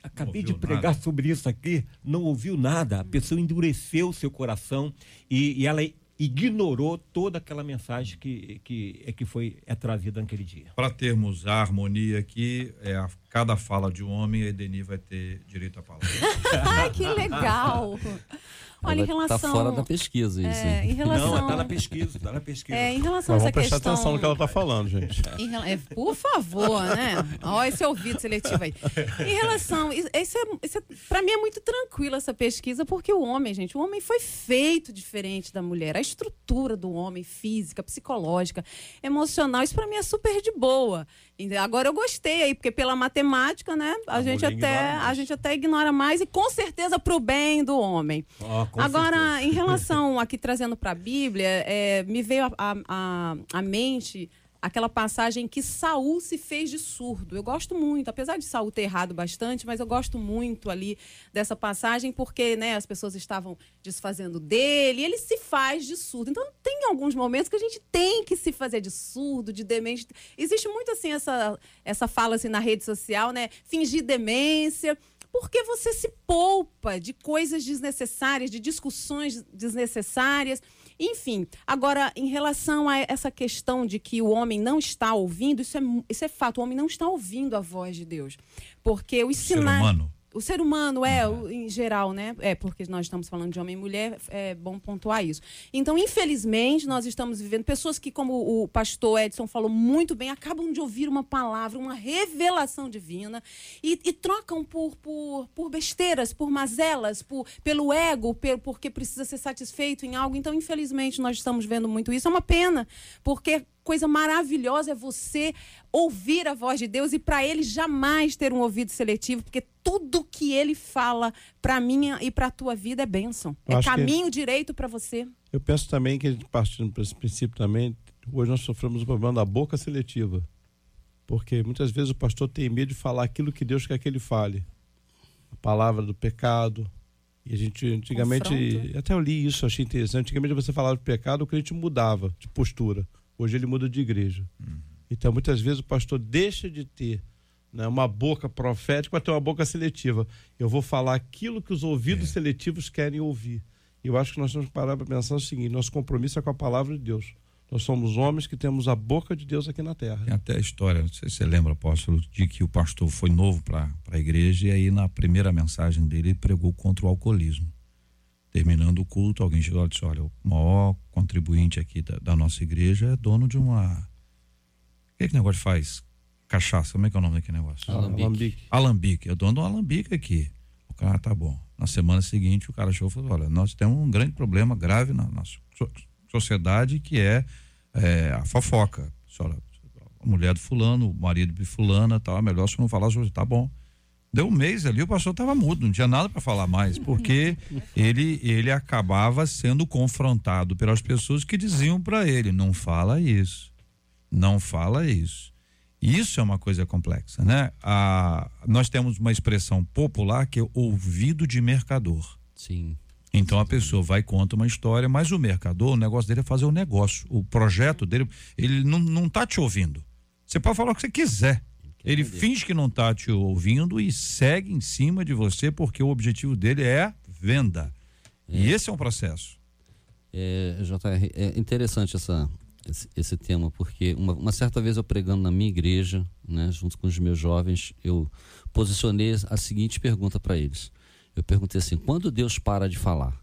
acabei de pregar nada. sobre isso aqui, não ouviu nada, a pessoa endureceu o seu coração e, e ela ignorou toda aquela mensagem que, que, é que foi é trazida naquele dia. Para termos a harmonia aqui, é, a, cada fala de um homem, a Edeni vai ter direito à palavra. Ai, que legal! Olha, em relação. Tá fora da pesquisa isso. É, em relação... Não, tá na pesquisa, tá na pesquisa. É, em relação Mas a essa prestar questão. atenção no que ela tá falando, gente. Em, é, por favor, né? Olha esse ouvido seletivo aí. Em relação. Isso é, isso é, pra mim é muito tranquilo essa pesquisa, porque o homem, gente, o homem foi feito diferente da mulher. A estrutura do homem, física, psicológica, emocional, isso pra mim é super de boa. Agora eu gostei aí, porque pela matemática, né? A, gente até a gente até ignora mais e com certeza pro bem do homem. Oh, Agora, certeza. em relação aqui trazendo para a Bíblia, é, me veio a, a, a mente aquela passagem que Saul se fez de surdo. Eu gosto muito, apesar de Saul ter errado bastante, mas eu gosto muito ali dessa passagem porque, né, as pessoas estavam desfazendo dele, ele se faz de surdo. Então tem alguns momentos que a gente tem que se fazer de surdo, de demente. Existe muito assim essa essa fala assim na rede social, né? Fingir demência porque você se poupa de coisas desnecessárias, de discussões desnecessárias. Enfim, agora, em relação a essa questão de que o homem não está ouvindo, isso é, isso é fato, o homem não está ouvindo a voz de Deus. Porque os sinais o ser humano é, uhum. em geral, né? É, porque nós estamos falando de homem e mulher, é bom pontuar isso. Então, infelizmente, nós estamos vivendo pessoas que, como o pastor Edson falou muito bem, acabam de ouvir uma palavra, uma revelação divina e, e trocam por, por, por besteiras, por mazelas, por, pelo ego, por, porque precisa ser satisfeito em algo. Então, infelizmente, nós estamos vendo muito isso. É uma pena, porque coisa maravilhosa é você ouvir a voz de Deus e para ele jamais ter um ouvido seletivo, porque tudo que ele fala para mim e para a tua vida é bênção. Eu é caminho que... direito para você. Eu penso também que, partindo para esse princípio também, hoje nós sofremos o problema da boca seletiva. Porque muitas vezes o pastor tem medo de falar aquilo que Deus quer que ele fale. A palavra do pecado. E a gente, antigamente, Confronto. até eu li isso, achei interessante. Antigamente você falava de pecado, o crente mudava de postura. Hoje ele muda de igreja. Uhum. Então, muitas vezes o pastor deixa de ter né, uma boca profética para ter uma boca seletiva. Eu vou falar aquilo que os ouvidos é. seletivos querem ouvir. E eu acho que nós temos que parar para pensar o seguinte: nosso compromisso é com a palavra de Deus. Nós somos homens que temos a boca de Deus aqui na terra. Tem até a história, não sei se você lembra, apóstolo, de que o pastor foi novo para a igreja e aí na primeira mensagem dele ele pregou contra o alcoolismo. Terminando o culto, alguém chegou e disse: Olha, o maior contribuinte aqui da, da nossa igreja é dono de uma. O que, é que negócio faz? Cachaça, como é que é o nome daquele negócio? Alambique. Alambique. É dono de um alambique aqui. O cara, tá bom. Na semana seguinte, o cara chegou e falou: Olha, nós temos um grande problema grave na nossa sociedade que é, é a fofoca. Senhora, a mulher do fulano, o marido de fulana, tal, é melhor se não falar sobre. Tá bom. Deu um mês ali, o pastor estava mudo, não tinha nada para falar mais, porque ele ele acabava sendo confrontado pelas pessoas que diziam para ele: não fala isso, não fala isso. Isso é uma coisa complexa, né? A, nós temos uma expressão popular que é ouvido de mercador. Sim. Então a pessoa vai e conta uma história, mas o mercador, o negócio dele é fazer o negócio. O projeto dele, ele não, não tá te ouvindo. Você pode falar o que você quiser. Ele finge que não está te ouvindo e segue em cima de você porque o objetivo dele é venda. É. E esse é um processo. É, JR, é interessante essa, esse, esse tema, porque uma, uma, certa vez eu pregando na minha igreja, né, junto com os meus jovens, eu posicionei a seguinte pergunta para eles. Eu perguntei assim: quando Deus para de falar?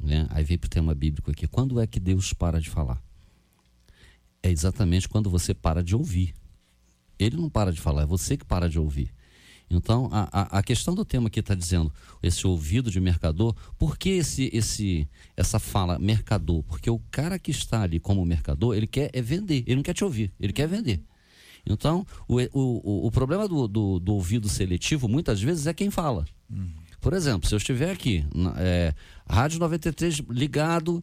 Né? Aí veio para o tema bíblico aqui: quando é que Deus para de falar? É exatamente quando você para de ouvir. Ele não para de falar, é você que para de ouvir. Então, a, a, a questão do tema que está dizendo, esse ouvido de mercador, por que esse, esse, essa fala mercador? Porque o cara que está ali como mercador, ele quer é vender, ele não quer te ouvir, ele quer vender. Então, o, o, o problema do, do, do ouvido seletivo, muitas vezes, é quem fala. Uhum. Por exemplo, se eu estiver aqui, é, Rádio 93 ligado,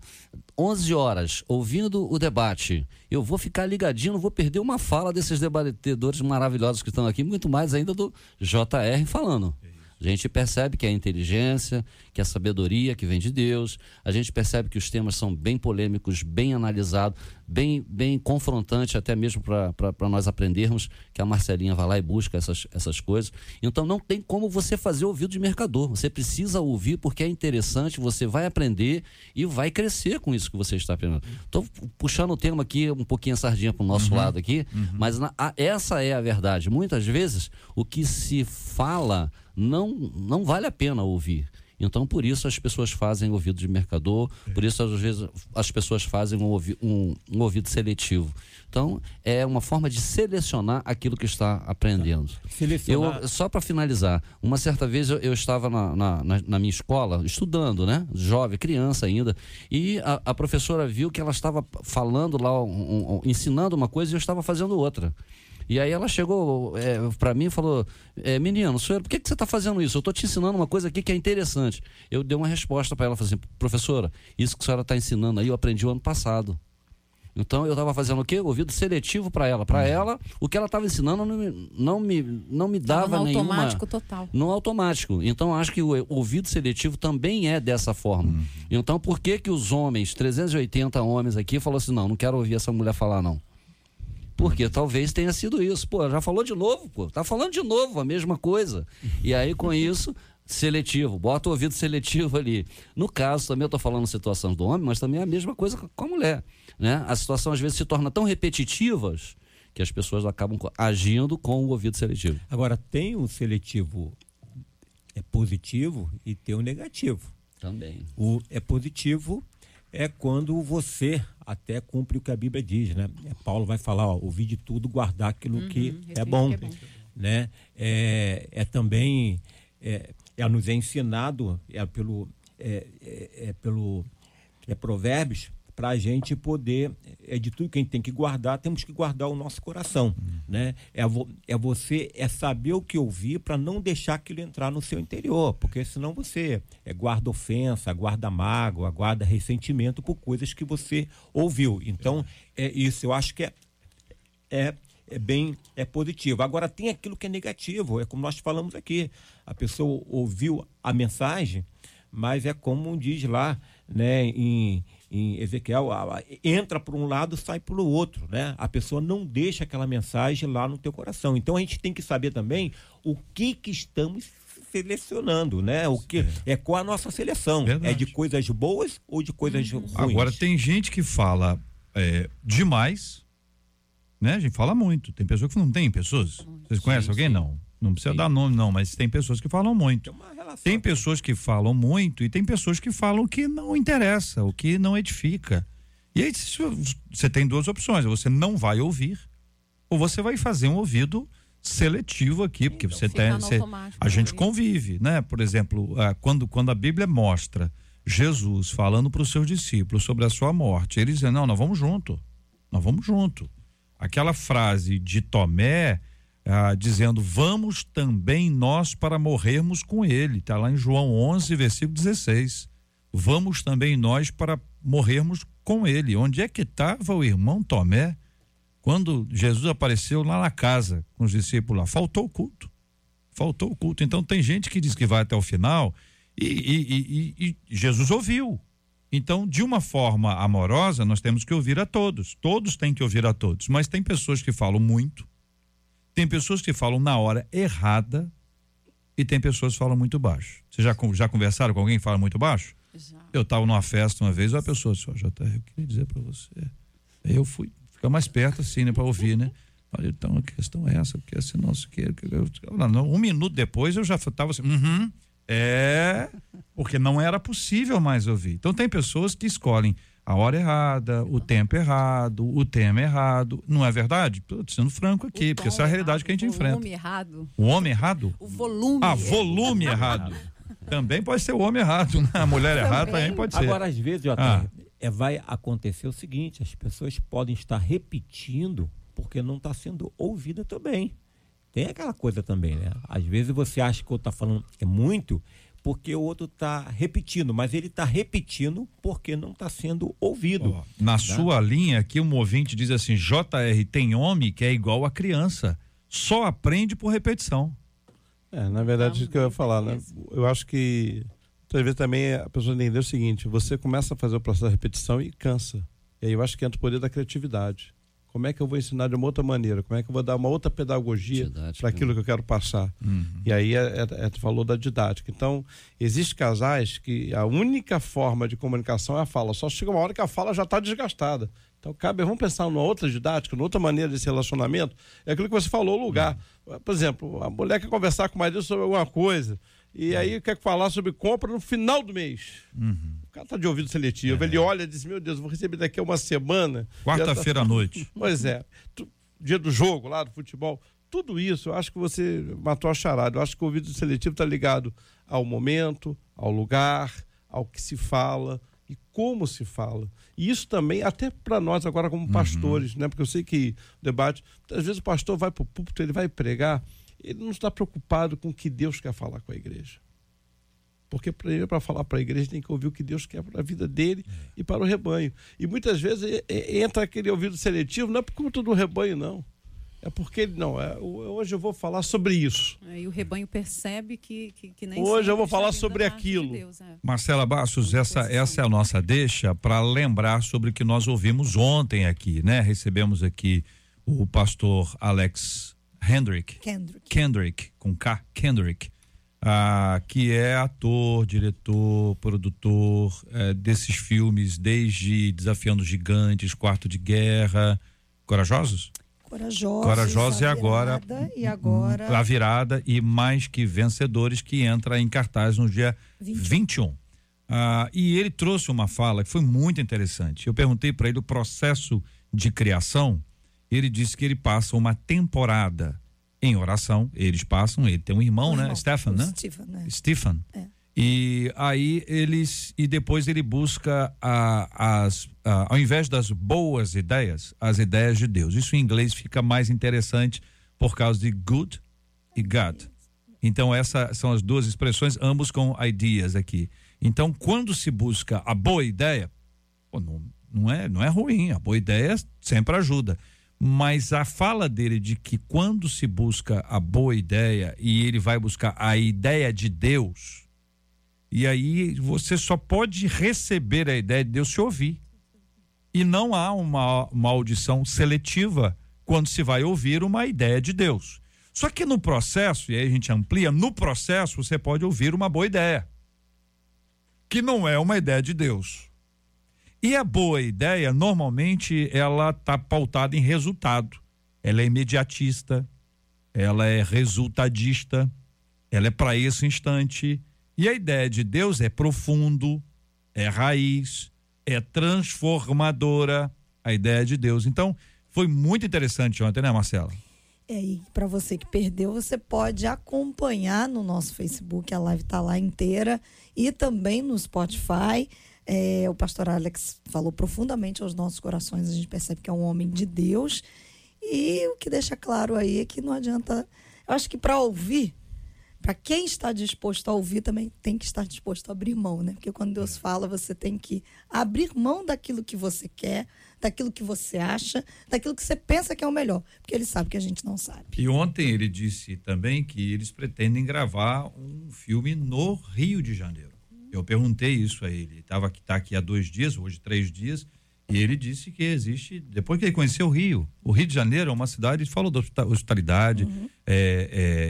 11 horas, ouvindo o debate, eu vou ficar ligadinho, não vou perder uma fala desses debatedores maravilhosos que estão aqui, muito mais ainda do JR falando. A gente percebe que é a inteligência, que é a sabedoria que vem de Deus. A gente percebe que os temas são bem polêmicos, bem analisados, bem, bem confrontantes, até mesmo para nós aprendermos que a Marcelinha vai lá e busca essas, essas coisas. Então não tem como você fazer ouvido de mercador. Você precisa ouvir porque é interessante, você vai aprender e vai crescer com isso que você está aprendendo. Estou puxando o tema aqui, um pouquinho a sardinha para o nosso lado aqui, mas na- a- essa é a verdade. Muitas vezes o que se fala não, não vale a pena ouvir. Então, por isso as pessoas fazem ouvido de mercador, por isso às vezes as pessoas fazem um, ouvi- um- um ouvido seletivo. Então, é uma forma de selecionar aquilo que está aprendendo. Selecionar. Eu, só para finalizar, uma certa vez eu, eu estava na, na, na- minha escola, estudando, né? Jovem, criança ainda, e a, a professora viu que ela estava falando lá, um- ensinando uma coisa e eu estava fazendo outra. E aí ela chegou para mim e falou: é, Menino, senhor, por que, que você está fazendo isso? Eu estou te ensinando uma coisa aqui que é interessante. Eu dei uma resposta para ela, falei assim: Professora, isso que a senhora está ensinando aí eu aprendi o ano passado. Então eu estava fazendo o quê? Ouvido seletivo para ela. Para ela, o que ela estava ensinando não me, não me, não me Tava dava no nenhuma. automático total. No automático. Então acho que o ouvido seletivo também é dessa forma. Então por que que os homens, 380 homens aqui, falou assim: não, não quero ouvir essa mulher falar, não. Porque talvez tenha sido isso. Pô, já falou de novo, pô. Tá falando de novo a mesma coisa. E aí, com isso, seletivo. Bota o ouvido seletivo ali. No caso, também eu tô falando situação do homem, mas também é a mesma coisa com a mulher. Né? A situação às vezes se torna tão repetitivas que as pessoas acabam agindo com o ouvido seletivo. Agora, tem um seletivo é positivo e tem o negativo. Também. O é positivo é quando você até cumpre o que a Bíblia diz, né? É, Paulo vai falar, ó, ouvir de tudo, guardar aquilo que, Uhum, é retenha bom, que é bom. né? É, é também é, é nos é ensinado é pelo é, é, é pelo é provérbios para a gente poder, é de tudo que a gente tem que guardar, temos que guardar o nosso coração, né? É, vo, é você, é saber o que ouvir para não deixar aquilo entrar no seu interior, porque senão você é, guarda ofensa, guarda mágoa, guarda ressentimento por coisas que você ouviu. Então, é isso, eu acho que é, é é bem é positivo. Agora tem aquilo que é negativo, é como nós falamos aqui. A pessoa ouviu a mensagem, mas é como diz lá, né, em, em Ezequiel, entra por um lado, sai pelo outro, né? A pessoa não deixa aquela mensagem lá no teu coração. Então a gente tem que saber também o que que estamos selecionando, né? O que é qual a nossa seleção? Verdade. É de coisas boas ou de coisas ruins? Agora tem gente que fala é, demais, né? A gente fala muito. Tem pessoas que não tem pessoas. Vocês conhecem alguém? Não. Não precisa dar nome, não, mas tem pessoas que falam muito. Tem. Tem pessoas que falam muito e tem pessoas que falam o que não interessa, o que não edifica. E aí você tem duas opções: você não vai ouvir, ou você vai fazer um ouvido seletivo aqui, porque você tem. você- a gente né? convive, né? Por exemplo, quando, quando a Bíblia mostra Jesus falando para os seus discípulos sobre a sua morte, eles dizem: não, nós vamos junto, nós vamos junto. Aquela frase de Tomé. Ah, dizendo, vamos também nós para morrermos com ele. Está lá em João 11, versículo 16. Vamos também nós para morrermos com ele. Onde é que estava o irmão Tomé quando Jesus apareceu lá na casa com os discípulos lá? Faltou o culto. Faltou o culto. Então tem gente que diz que vai até o final e, e- e- e- e Jesus ouviu. Então, de uma forma amorosa, nós temos que ouvir a todos. Todos têm que ouvir a todos. Mas tem pessoas que falam muito, tem pessoas que falam na hora errada e tem pessoas que falam muito baixo. Vocês já, já conversaram com alguém que fala muito baixo? Já. Eu estava numa festa uma vez, uma pessoa disse, ó, JR, eu queria dizer para você. Eu fui ficar mais perto assim, né, para ouvir, né? Falei, então a questão é essa, porque assim, não sei o que. Um minuto depois eu já estava assim, uhum, é, porque não era possível mais ouvir. Então tem pessoas que escolhem a hora errada, o tempo errado, o tema errado. Não é verdade? Tô sendo franco aqui, O porque essa é a realidade errado, que a gente o enfrenta. volume errado. O homem errado? O volume. Ah, volume errado. Também pode ser o homem errado, né? A mulher errada também pode ser. Agora, às vezes, Ah. é, vai acontecer o seguinte: as pessoas podem estar repetindo porque não está sendo ouvida também. Tem aquela coisa também, né? Às vezes você acha que o está falando é muito, porque o outro está repetindo, mas ele está repetindo porque não está sendo ouvido. Ó, na sua linha aqui, um ouvinte diz assim: JR tem homem que é igual a criança, só aprende por repetição. É, na verdade, isso que eu ia falar, né? Eu acho que vezes também a pessoa entender o seguinte: você começa a fazer o processo de repetição e cansa. E aí eu acho que entra o poder da criatividade. Como é que eu vou ensinar de uma outra maneira? Como é que eu vou dar uma outra pedagogia para aquilo que eu quero passar? E aí é, é, é, tu falou da didática. Então, existem casais que a única forma de comunicação é a fala. Só chega uma hora que a fala já está desgastada. Então, cabe, vamos pensar numa outra didática, numa outra maneira desse relacionamento. É aquilo que você falou, o lugar. Por exemplo, a mulher quer conversar com o marido sobre alguma coisa. E aí quer falar sobre compra no final do mês. O cara tá de ouvido seletivo. Ele olha e diz: Meu Deus, vou receber daqui a uma semana. Quarta-feira à noite. Pois é. Tu- dia do jogo lá, do futebol. Tudo isso, eu acho que você matou a charada. Eu acho que o ouvido seletivo está ligado ao momento, ao lugar, ao que se fala e como se fala. E isso também, até para nós agora como pastores, né? Porque eu sei que o debate, às vezes o pastor vai para o púlpito, ele vai pregar, ele não está preocupado com o que Deus quer falar com a igreja. Porque para falar para a igreja tem que ouvir o que Deus quer para a vida dele e para o rebanho. E muitas vezes entra aquele ouvido seletivo, não é por conta do rebanho, não. É porque ele, não, é, hoje eu vou falar sobre isso. É, e o rebanho percebe que, que, que nem Hoje eu vou falar sobre parte de aquilo. Deus, é. Marcela Bastos, essa, essa é a nossa deixa para lembrar sobre o que nós ouvimos ontem aqui, né? Recebemos aqui o pastor Alex Hendrick, Kendrick. Kendrick, com K, Kendrick, ah, que é ator, diretor, produtor eh, desses filmes, desde Desafiando Gigantes, Quarto de Guerra, Corajosos? Corajosos. Corajosos e a agora- E agora. A Virada e Mais Que Vencedores, que entra em cartaz no dia 21. 21. Ah, e ele trouxe uma fala que foi muito interessante. Eu perguntei para ele o processo de criação. Ele disse que ele passa uma temporada em oração. Eles passam, ele tem um irmão, o né? irmão, Stefan, né? Stephen, né? Stephen. É. E aí eles e depois ele busca a- as a- ao invés das boas ideias, as ideias de Deus. Isso em inglês fica mais interessante por causa de good e God. Então essas são as duas expressões, ambos com ideas aqui. Então quando se busca a boa ideia, pô, não, não é não é ruim, a boa ideia sempre ajuda. Mas a fala dele de que quando se busca a boa ideia e ele vai buscar a ideia de Deus, e aí você só pode receber a ideia de Deus se ouvir. E não há uma, uma audição seletiva quando se vai ouvir uma ideia de Deus. Só que no processo, e aí a gente amplia, no processo você pode ouvir uma boa ideia, que não é uma ideia de Deus. E a boa ideia, normalmente, ela está pautada em resultado. Ela é imediatista, ela é resultadista, ela é para esse instante. E a ideia de Deus é profundo, é raiz, é transformadora, a ideia de Deus. Então, foi muito interessante ontem, né, Marcela? É, e para você que perdeu, você pode acompanhar no nosso Facebook, a live tá lá inteira, e também no Spotify. É, o pastor Alex falou profundamente aos nossos corações, a gente percebe que é um homem de Deus. E o que deixa claro aí é que não adianta. Eu acho que para ouvir, para quem está disposto a ouvir, também tem que estar disposto a abrir mão, né? Porque quando Deus fala, você tem que abrir mão daquilo que você quer, daquilo que você acha, daquilo que você pensa que é o melhor. Porque ele sabe que a gente não sabe. E ontem ele disse também que eles pretendem gravar um filme no Rio de Janeiro. Eu perguntei isso a ele. Estava aqui, tá aqui há dois dias, hoje três dias, e ele disse que existe. Depois que ele conheceu o Rio, o Rio de Janeiro é uma cidade, ele falou da hospita- hospitalidade,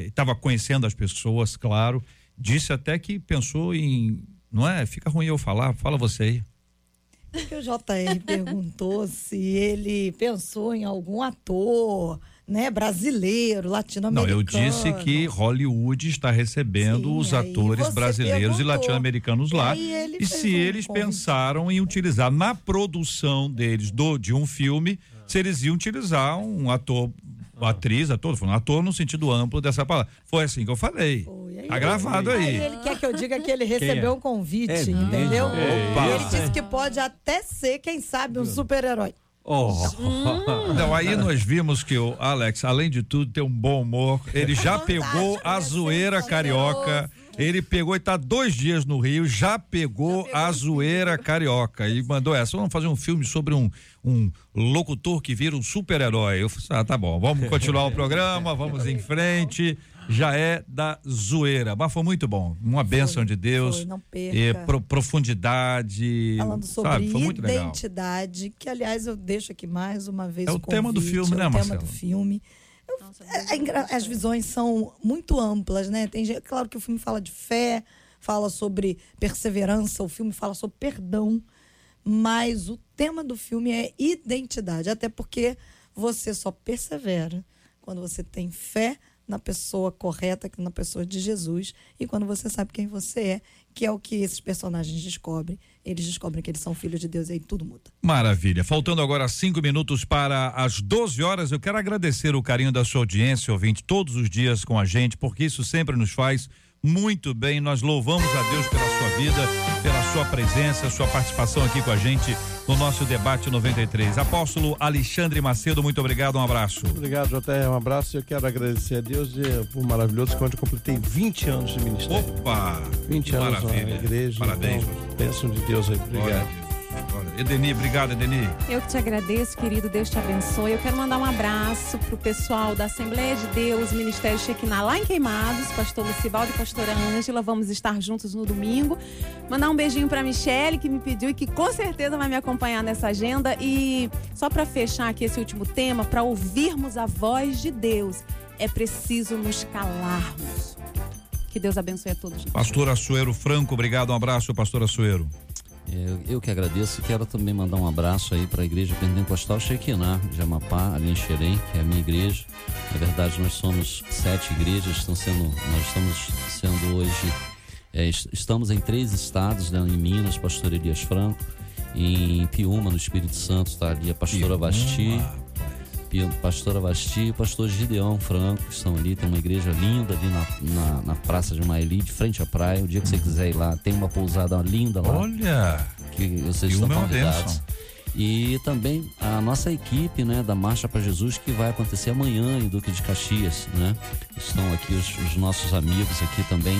estava conhecendo as pessoas, claro. Disse até que pensou em. Não é? Fica ruim eu falar, fala você aí. Porque o JR perguntou se ele pensou em algum ator, né, brasileiro, Não, latino-americano. eu disse que Hollywood está recebendo Sim, os atores brasileiros e perguntou. latino-americanos lá. E E se um eles pensaram em utilizar na produção deles do, de um filme, se eles iam utilizar um ator, atriz, ator, falando ator no sentido amplo dessa palavra. Foi assim que eu falei. Foi, aí Tá ele- gravado aí. Aí ele quer que eu diga que ele recebeu um convite, É entendeu? E ele disse que pode até ser, quem sabe, um super-herói. Oh. Então, aí nós vimos que o Alex, além de tudo, tem um bom humor. Ele já Fantástico, pegou a zoeira carioca Ele pegou e tá dois dias no Rio, já pegou, a zoeira carioca e mandou essa. Vamos fazer um filme sobre um, um locutor que vira um super-herói. Eu falei, ah, tá bom, vamos continuar o programa, vamos em frente. Já é da zoeira, mas foi muito bom. Uma bênção de Deus. foi, não e perca. pro- profundidade. Falando sobre sabe? Foi muito legal. identidade, que aliás eu deixo aqui mais uma vez É o tema do filme, é né, o tema do filme. Eu- é- é engra- as visões são muito amplas, né? Tem gente, claro que o filme fala de fé, fala sobre perseverança, o filme fala sobre perdão, mas o tema do filme é identidade, até porque você só persevera quando você tem fé na pessoa correta, na pessoa de Jesus, e quando você sabe quem você é, que é o que esses personagens descobrem. Eles descobrem que eles são filhos de Deus e aí tudo muda. Maravilha. Faltando agora cinco minutos para as 12 horas, eu quero agradecer o carinho da sua audiência, ouvinte, todos os dias com a gente, porque isso sempre nos faz muito bem. Nós louvamos a Deus pela sua vida, pela sua presença, sua participação aqui com a gente no nosso debate 93. Apóstolo Alexandre Macedo, muito obrigado, um abraço. Obrigado, JR. Um abraço eu quero agradecer a Deus por maravilhoso, quando eu completei 20 anos de ministério. Opa! 20 que anos na igreja. Parabéns. Então, bênção de Deus aí. Obrigado. Edeni, obrigado, Edeni. Eu que te agradeço, querido. Deus te abençoe. Eu quero mandar um abraço pro pessoal da Assembleia de Deus, Ministério Shekinah, lá em Queimados, pastor Lucivaldo e pastora Ângela. Vamos estar juntos no domingo. Mandar um beijinho pra Michele, que me pediu e que com certeza vai me acompanhar nessa agenda. E só para fechar aqui esse último tema, para ouvirmos a voz de Deus, é preciso nos calarmos. Que Deus abençoe a todos. Pastor Açoeiro Franco, obrigado, um abraço, pastor Açoeiro. Eu, eu que agradeço e quero também mandar um abraço aí para a Igreja Pentecostal Shekinah de Amapá, ali em Xerém, que é a minha igreja. Na verdade, nós somos sete igrejas, estão sendo, nós estamos sendo hoje, é, est- estamos em três estados, né, em Minas, pastor Elias Franco, em Piúma, no Espírito Santo, está ali a pastora Basti. Pastora Basti e pastor Gideão Franco, que estão ali, tem uma igreja linda ali na, na, na Praça de Maeli, de frente à praia. O dia que você quiser ir lá, tem uma pousada linda lá Olha, que vocês estão convidados. E também a nossa equipe, né, da Marcha para Jesus, que vai acontecer amanhã em Duque de Caxias, né? Estão aqui os, os nossos amigos aqui também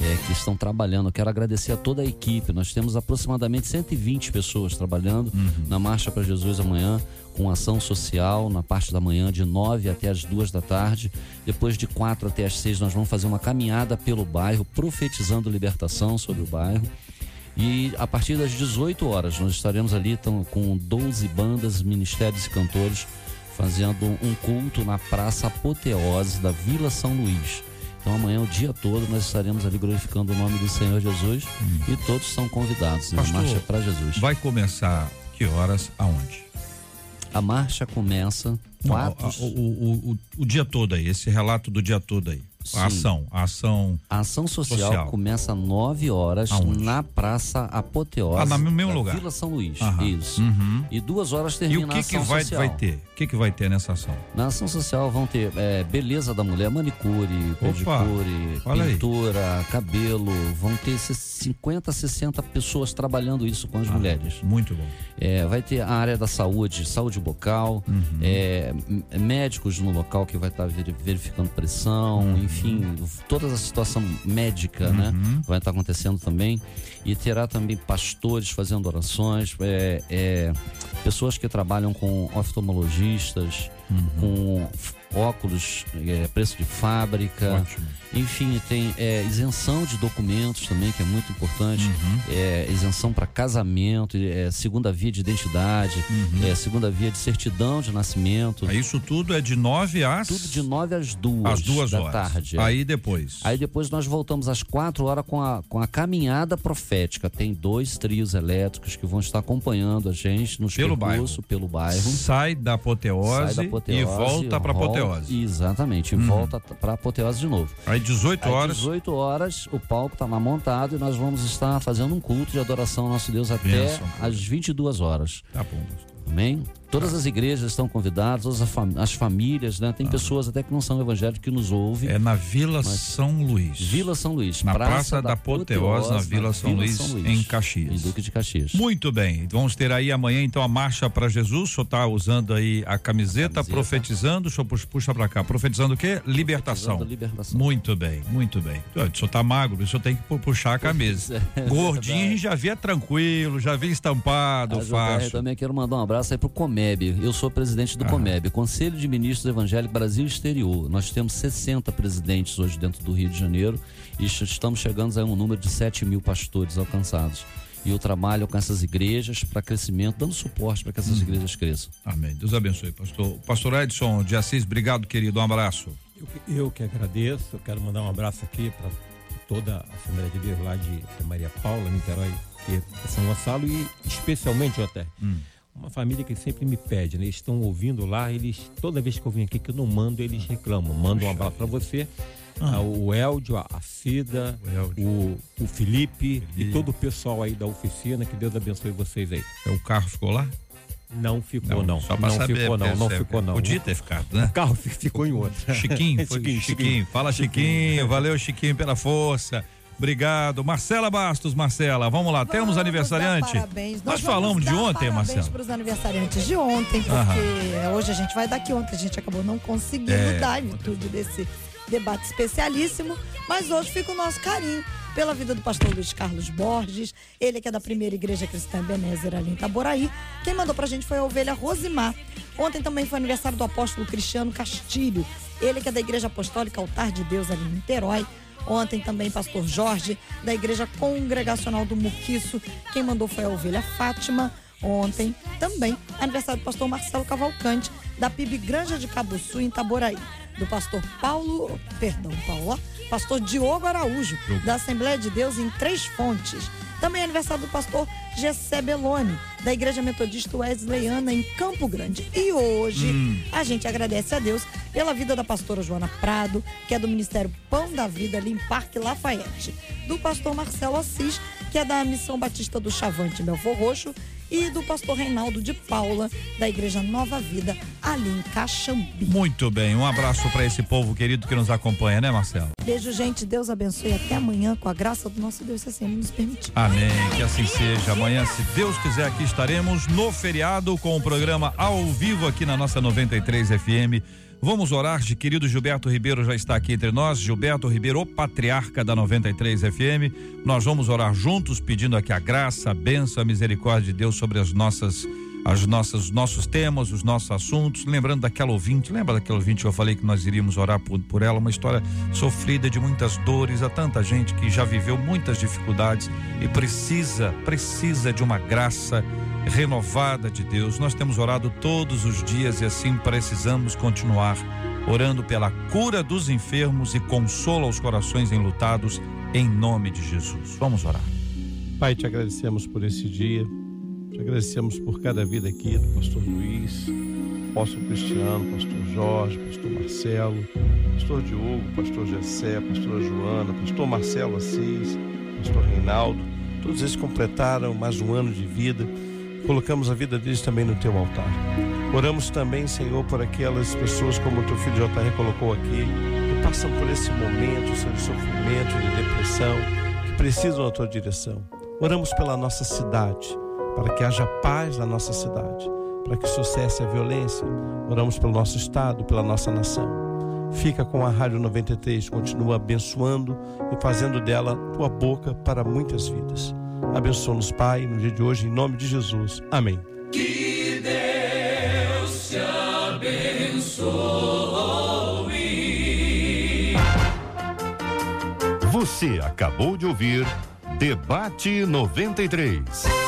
é, que estão trabalhando. Eu quero agradecer a toda a equipe. Nós temos aproximadamente 120 pessoas trabalhando Uhum. na Marcha para Jesus amanhã, com ação social na parte da manhã, de 9 até as 2 da tarde. Depois de 4 até as 6, nós vamos fazer uma caminhada pelo bairro, profetizando libertação sobre o bairro. E a partir das 18 horas nós estaremos ali então, com 12 bandas, ministérios e cantores fazendo um culto na Praça Apoteose da Vila São Luís. Então amanhã o dia todo nós estaremos ali glorificando o nome do Senhor Jesus e todos são convidados. Né? A Pastor, marcha para Jesus. vai começar que horas, aonde? A marcha começa Não, quatro. a- o, o, o, o dia todo aí, esse relato do dia todo aí. Sim. A ação, a ação. A ação social, Social. começa às 9 horas Aonde? na Praça Apoteose. Ah, no mesmo lugar. Vila São Luís. Aham. Isso. Uhum. E duas horas E termina o que a que ação vai, social. vai ter? O que que vai ter nessa ação? Na ação social vão ter é, beleza da mulher, manicure, pedicure, olha aí. pintura, cabelo. Vão ter esses 50, 60 pessoas trabalhando isso com as mulheres. Muito bom. É, vai ter a área da saúde, saúde bucal, Uhum. é, médicos no local que vai estar veri- verificando pressão, Uhum. enfim, toda a situação médica, né? Vai estar acontecendo também. E terá também pastores fazendo orações, é, é, pessoas que trabalham com oftalmologistas, Uhum. com óculos, é, preço de fábrica. Ótimo. Enfim, tem é, isenção de documentos também, que é muito importante. Uhum. É, isenção para casamento, é, segunda via de identidade, é, segunda via de certidão de nascimento. Aí Isso tudo é de nove às, Tudo de 9 às 2 às duas da horas. tarde. é. Aí depois. Aí depois nós voltamos às 4 horas com a, com a caminhada profética. Tem dois trios elétricos que vão estar acompanhando a gente nos Pelo percurso, pelo bairro. Sai da apoteose, Sai da apoteose e volta para volta- apoteose. Exatamente, e volta para apoteose de novo. Aí 18 Às horas. 18 horas, o palco está lá montado e nós vamos estar fazendo um culto de adoração ao nosso Deus até Bênção. às 22 horas. Tá bom. Amém? Todas as igrejas estão convidadas, todas as fam- as famílias, né? Tem pessoas até que não são evangélicos que nos ouvem. É na Vila São Luís. Vila São Luís. Na Praça, da Apoteose, na Vila São Luís, em Caxias. Em Duque de Caxias. Muito bem, vamos ter aí amanhã então a marcha para Jesus. O senhor está usando aí a camiseta, Camiseta. profetizando. O senhor puxa, para cá. Profetizando o quê? Libertação. Libertação. Muito bem, muito bem. O senhor tá magro, o senhor tem que pu- puxar a camisa. É Gordinho a gente já via tranquilo, já via estampado, A JR fácil. também quero mandar um abraço aí pro Comeb. Eu sou presidente do Comeb, Conselho de Ministros Evangélicos Brasil Exterior. Nós temos 60 presidentes hoje dentro do Rio de Janeiro e estamos chegando a um número de 7 mil pastores alcançados. E eu trabalho com essas igrejas para crescimento, dando suporte para que essas igrejas cresçam. Amém. Deus abençoe, pastor. Pastor Edson de Assis, obrigado, querido. Um abraço. Eu, que- eu que agradeço, eu quero mandar um abraço aqui para toda a Assembleia de Deus lá de Maria Paula, Niterói e de São Gonçalo e especialmente, JR, uma família que sempre me pede, né? Eles estão ouvindo lá, eles, toda vez que eu venho aqui que eu não mando, eles reclamam. Mando um abraço para você, ah, o Eldio, a Cida, O o, o Felipe, Felipe. e todo o pessoal aí da oficina, que Deus abençoe vocês aí. É, O carro ficou lá? Não ficou, não. Só pra não saber. ficou, não, não ficou, não. Podia ter ficado, né? O carro fi- ficou em outro. Chiquinho, foi Chiquinho, Chiquinho, Fala Chiquinho, valeu Chiquinho pela força. Obrigado. Marcela Bastos, Marcela, vamos lá, temos Vamos aniversariante? dar Parabéns. Nós vamos falamos de ontem, parabéns Marcela. para os aniversariantes de ontem, porque hoje a gente vai dar que ontem a gente acabou não conseguindo É, dar em virtude desse debate especialíssimo, mas hoje fica o nosso carinho pela vida do pastor Luiz Carlos Borges, ele que é da primeira igreja cristã Benézer ali em Itaboraí. Quem mandou pra gente foi a ovelha Rosimar. Ontem também foi aniversário do apóstolo Cristiano Castilho, ele que é da igreja apostólica Altar de Deus ali em Niterói. Ontem também pastor Jorge, da Igreja Congregacional do Muquiço. Quem mandou foi a ovelha Fátima. Ontem também aniversário do pastor Marcelo Cavalcante, da PIB Granja de Cabuçu, em Itaboraí. Do pastor Paulo, perdão, Paulo, pastor Diogo Araújo, da Assembleia de Deus em Três Fontes. Também é aniversário do pastor Gessé Beloni, da Igreja Metodista Wesleyana em Campo Grande. E hoje a gente agradece a Deus pela vida da pastora Joana Prado, que é do Ministério Pão da Vida ali em Parque Lafayette. Do pastor Marcelo Assis, que é da Missão Batista do Chavante Belfor Roxo. E do pastor Reinaldo de Paula, da Igreja Nova Vida, ali em Caxambi. Muito bem, um abraço para esse povo querido que nos acompanha, né, Marcelo? Beijo, gente. Deus abençoe. Até amanhã, com a graça do nosso Deus, se assim nos permitir. Amém, que assim seja. Amanhã, se Deus quiser, aqui estaremos no feriado com o programa ao vivo aqui na nossa 93 FM. Vamos orar, de querido Gilberto Ribeiro já está aqui entre nós. Gilberto Ribeiro, o patriarca da 93 FM. Nós vamos orar juntos, pedindo aqui a graça, a bênção, a misericórdia de Deus sobre as nossas as nossas os nossos temas, os nossos assuntos, lembrando daquela ouvinte, lembra daquela ouvinte que eu falei que nós iríamos orar por, por ela, uma história sofrida de muitas dores, há tanta gente que já viveu muitas dificuldades e precisa, precisa de uma graça renovada de Deus. Nós temos orado todos os dias e assim precisamos continuar orando pela cura dos enfermos e consolo aos corações enlutados em nome de Jesus. Vamos orar. Pai, te agradecemos por esse dia, te agradecemos por cada vida aqui do pastor Luiz, apóstolo Cristiano, pastor Jorge, pastor Marcelo, pastor Diogo, pastor Gessé, pastora Joana, pastor Marcelo Assis, pastor Reinaldo, todos eles completaram mais um ano de vida, colocamos a vida deles também no teu altar. Oramos também, Senhor, por aquelas pessoas como o teu filho JR colocou aqui, que passam por esse momento Senhor, de sofrimento, de depressão, que precisam da tua direção. Oramos pela nossa cidade, para que haja paz na nossa cidade, para que sucesse a violência. Oramos pelo nosso estado, pela nossa nação. Fica com a Rádio 93, continua abençoando e fazendo dela tua boca para muitas vidas. Abençoa-nos, Pai, no dia de hoje, em nome de Jesus. Amém. Você acabou de ouvir Debate 93.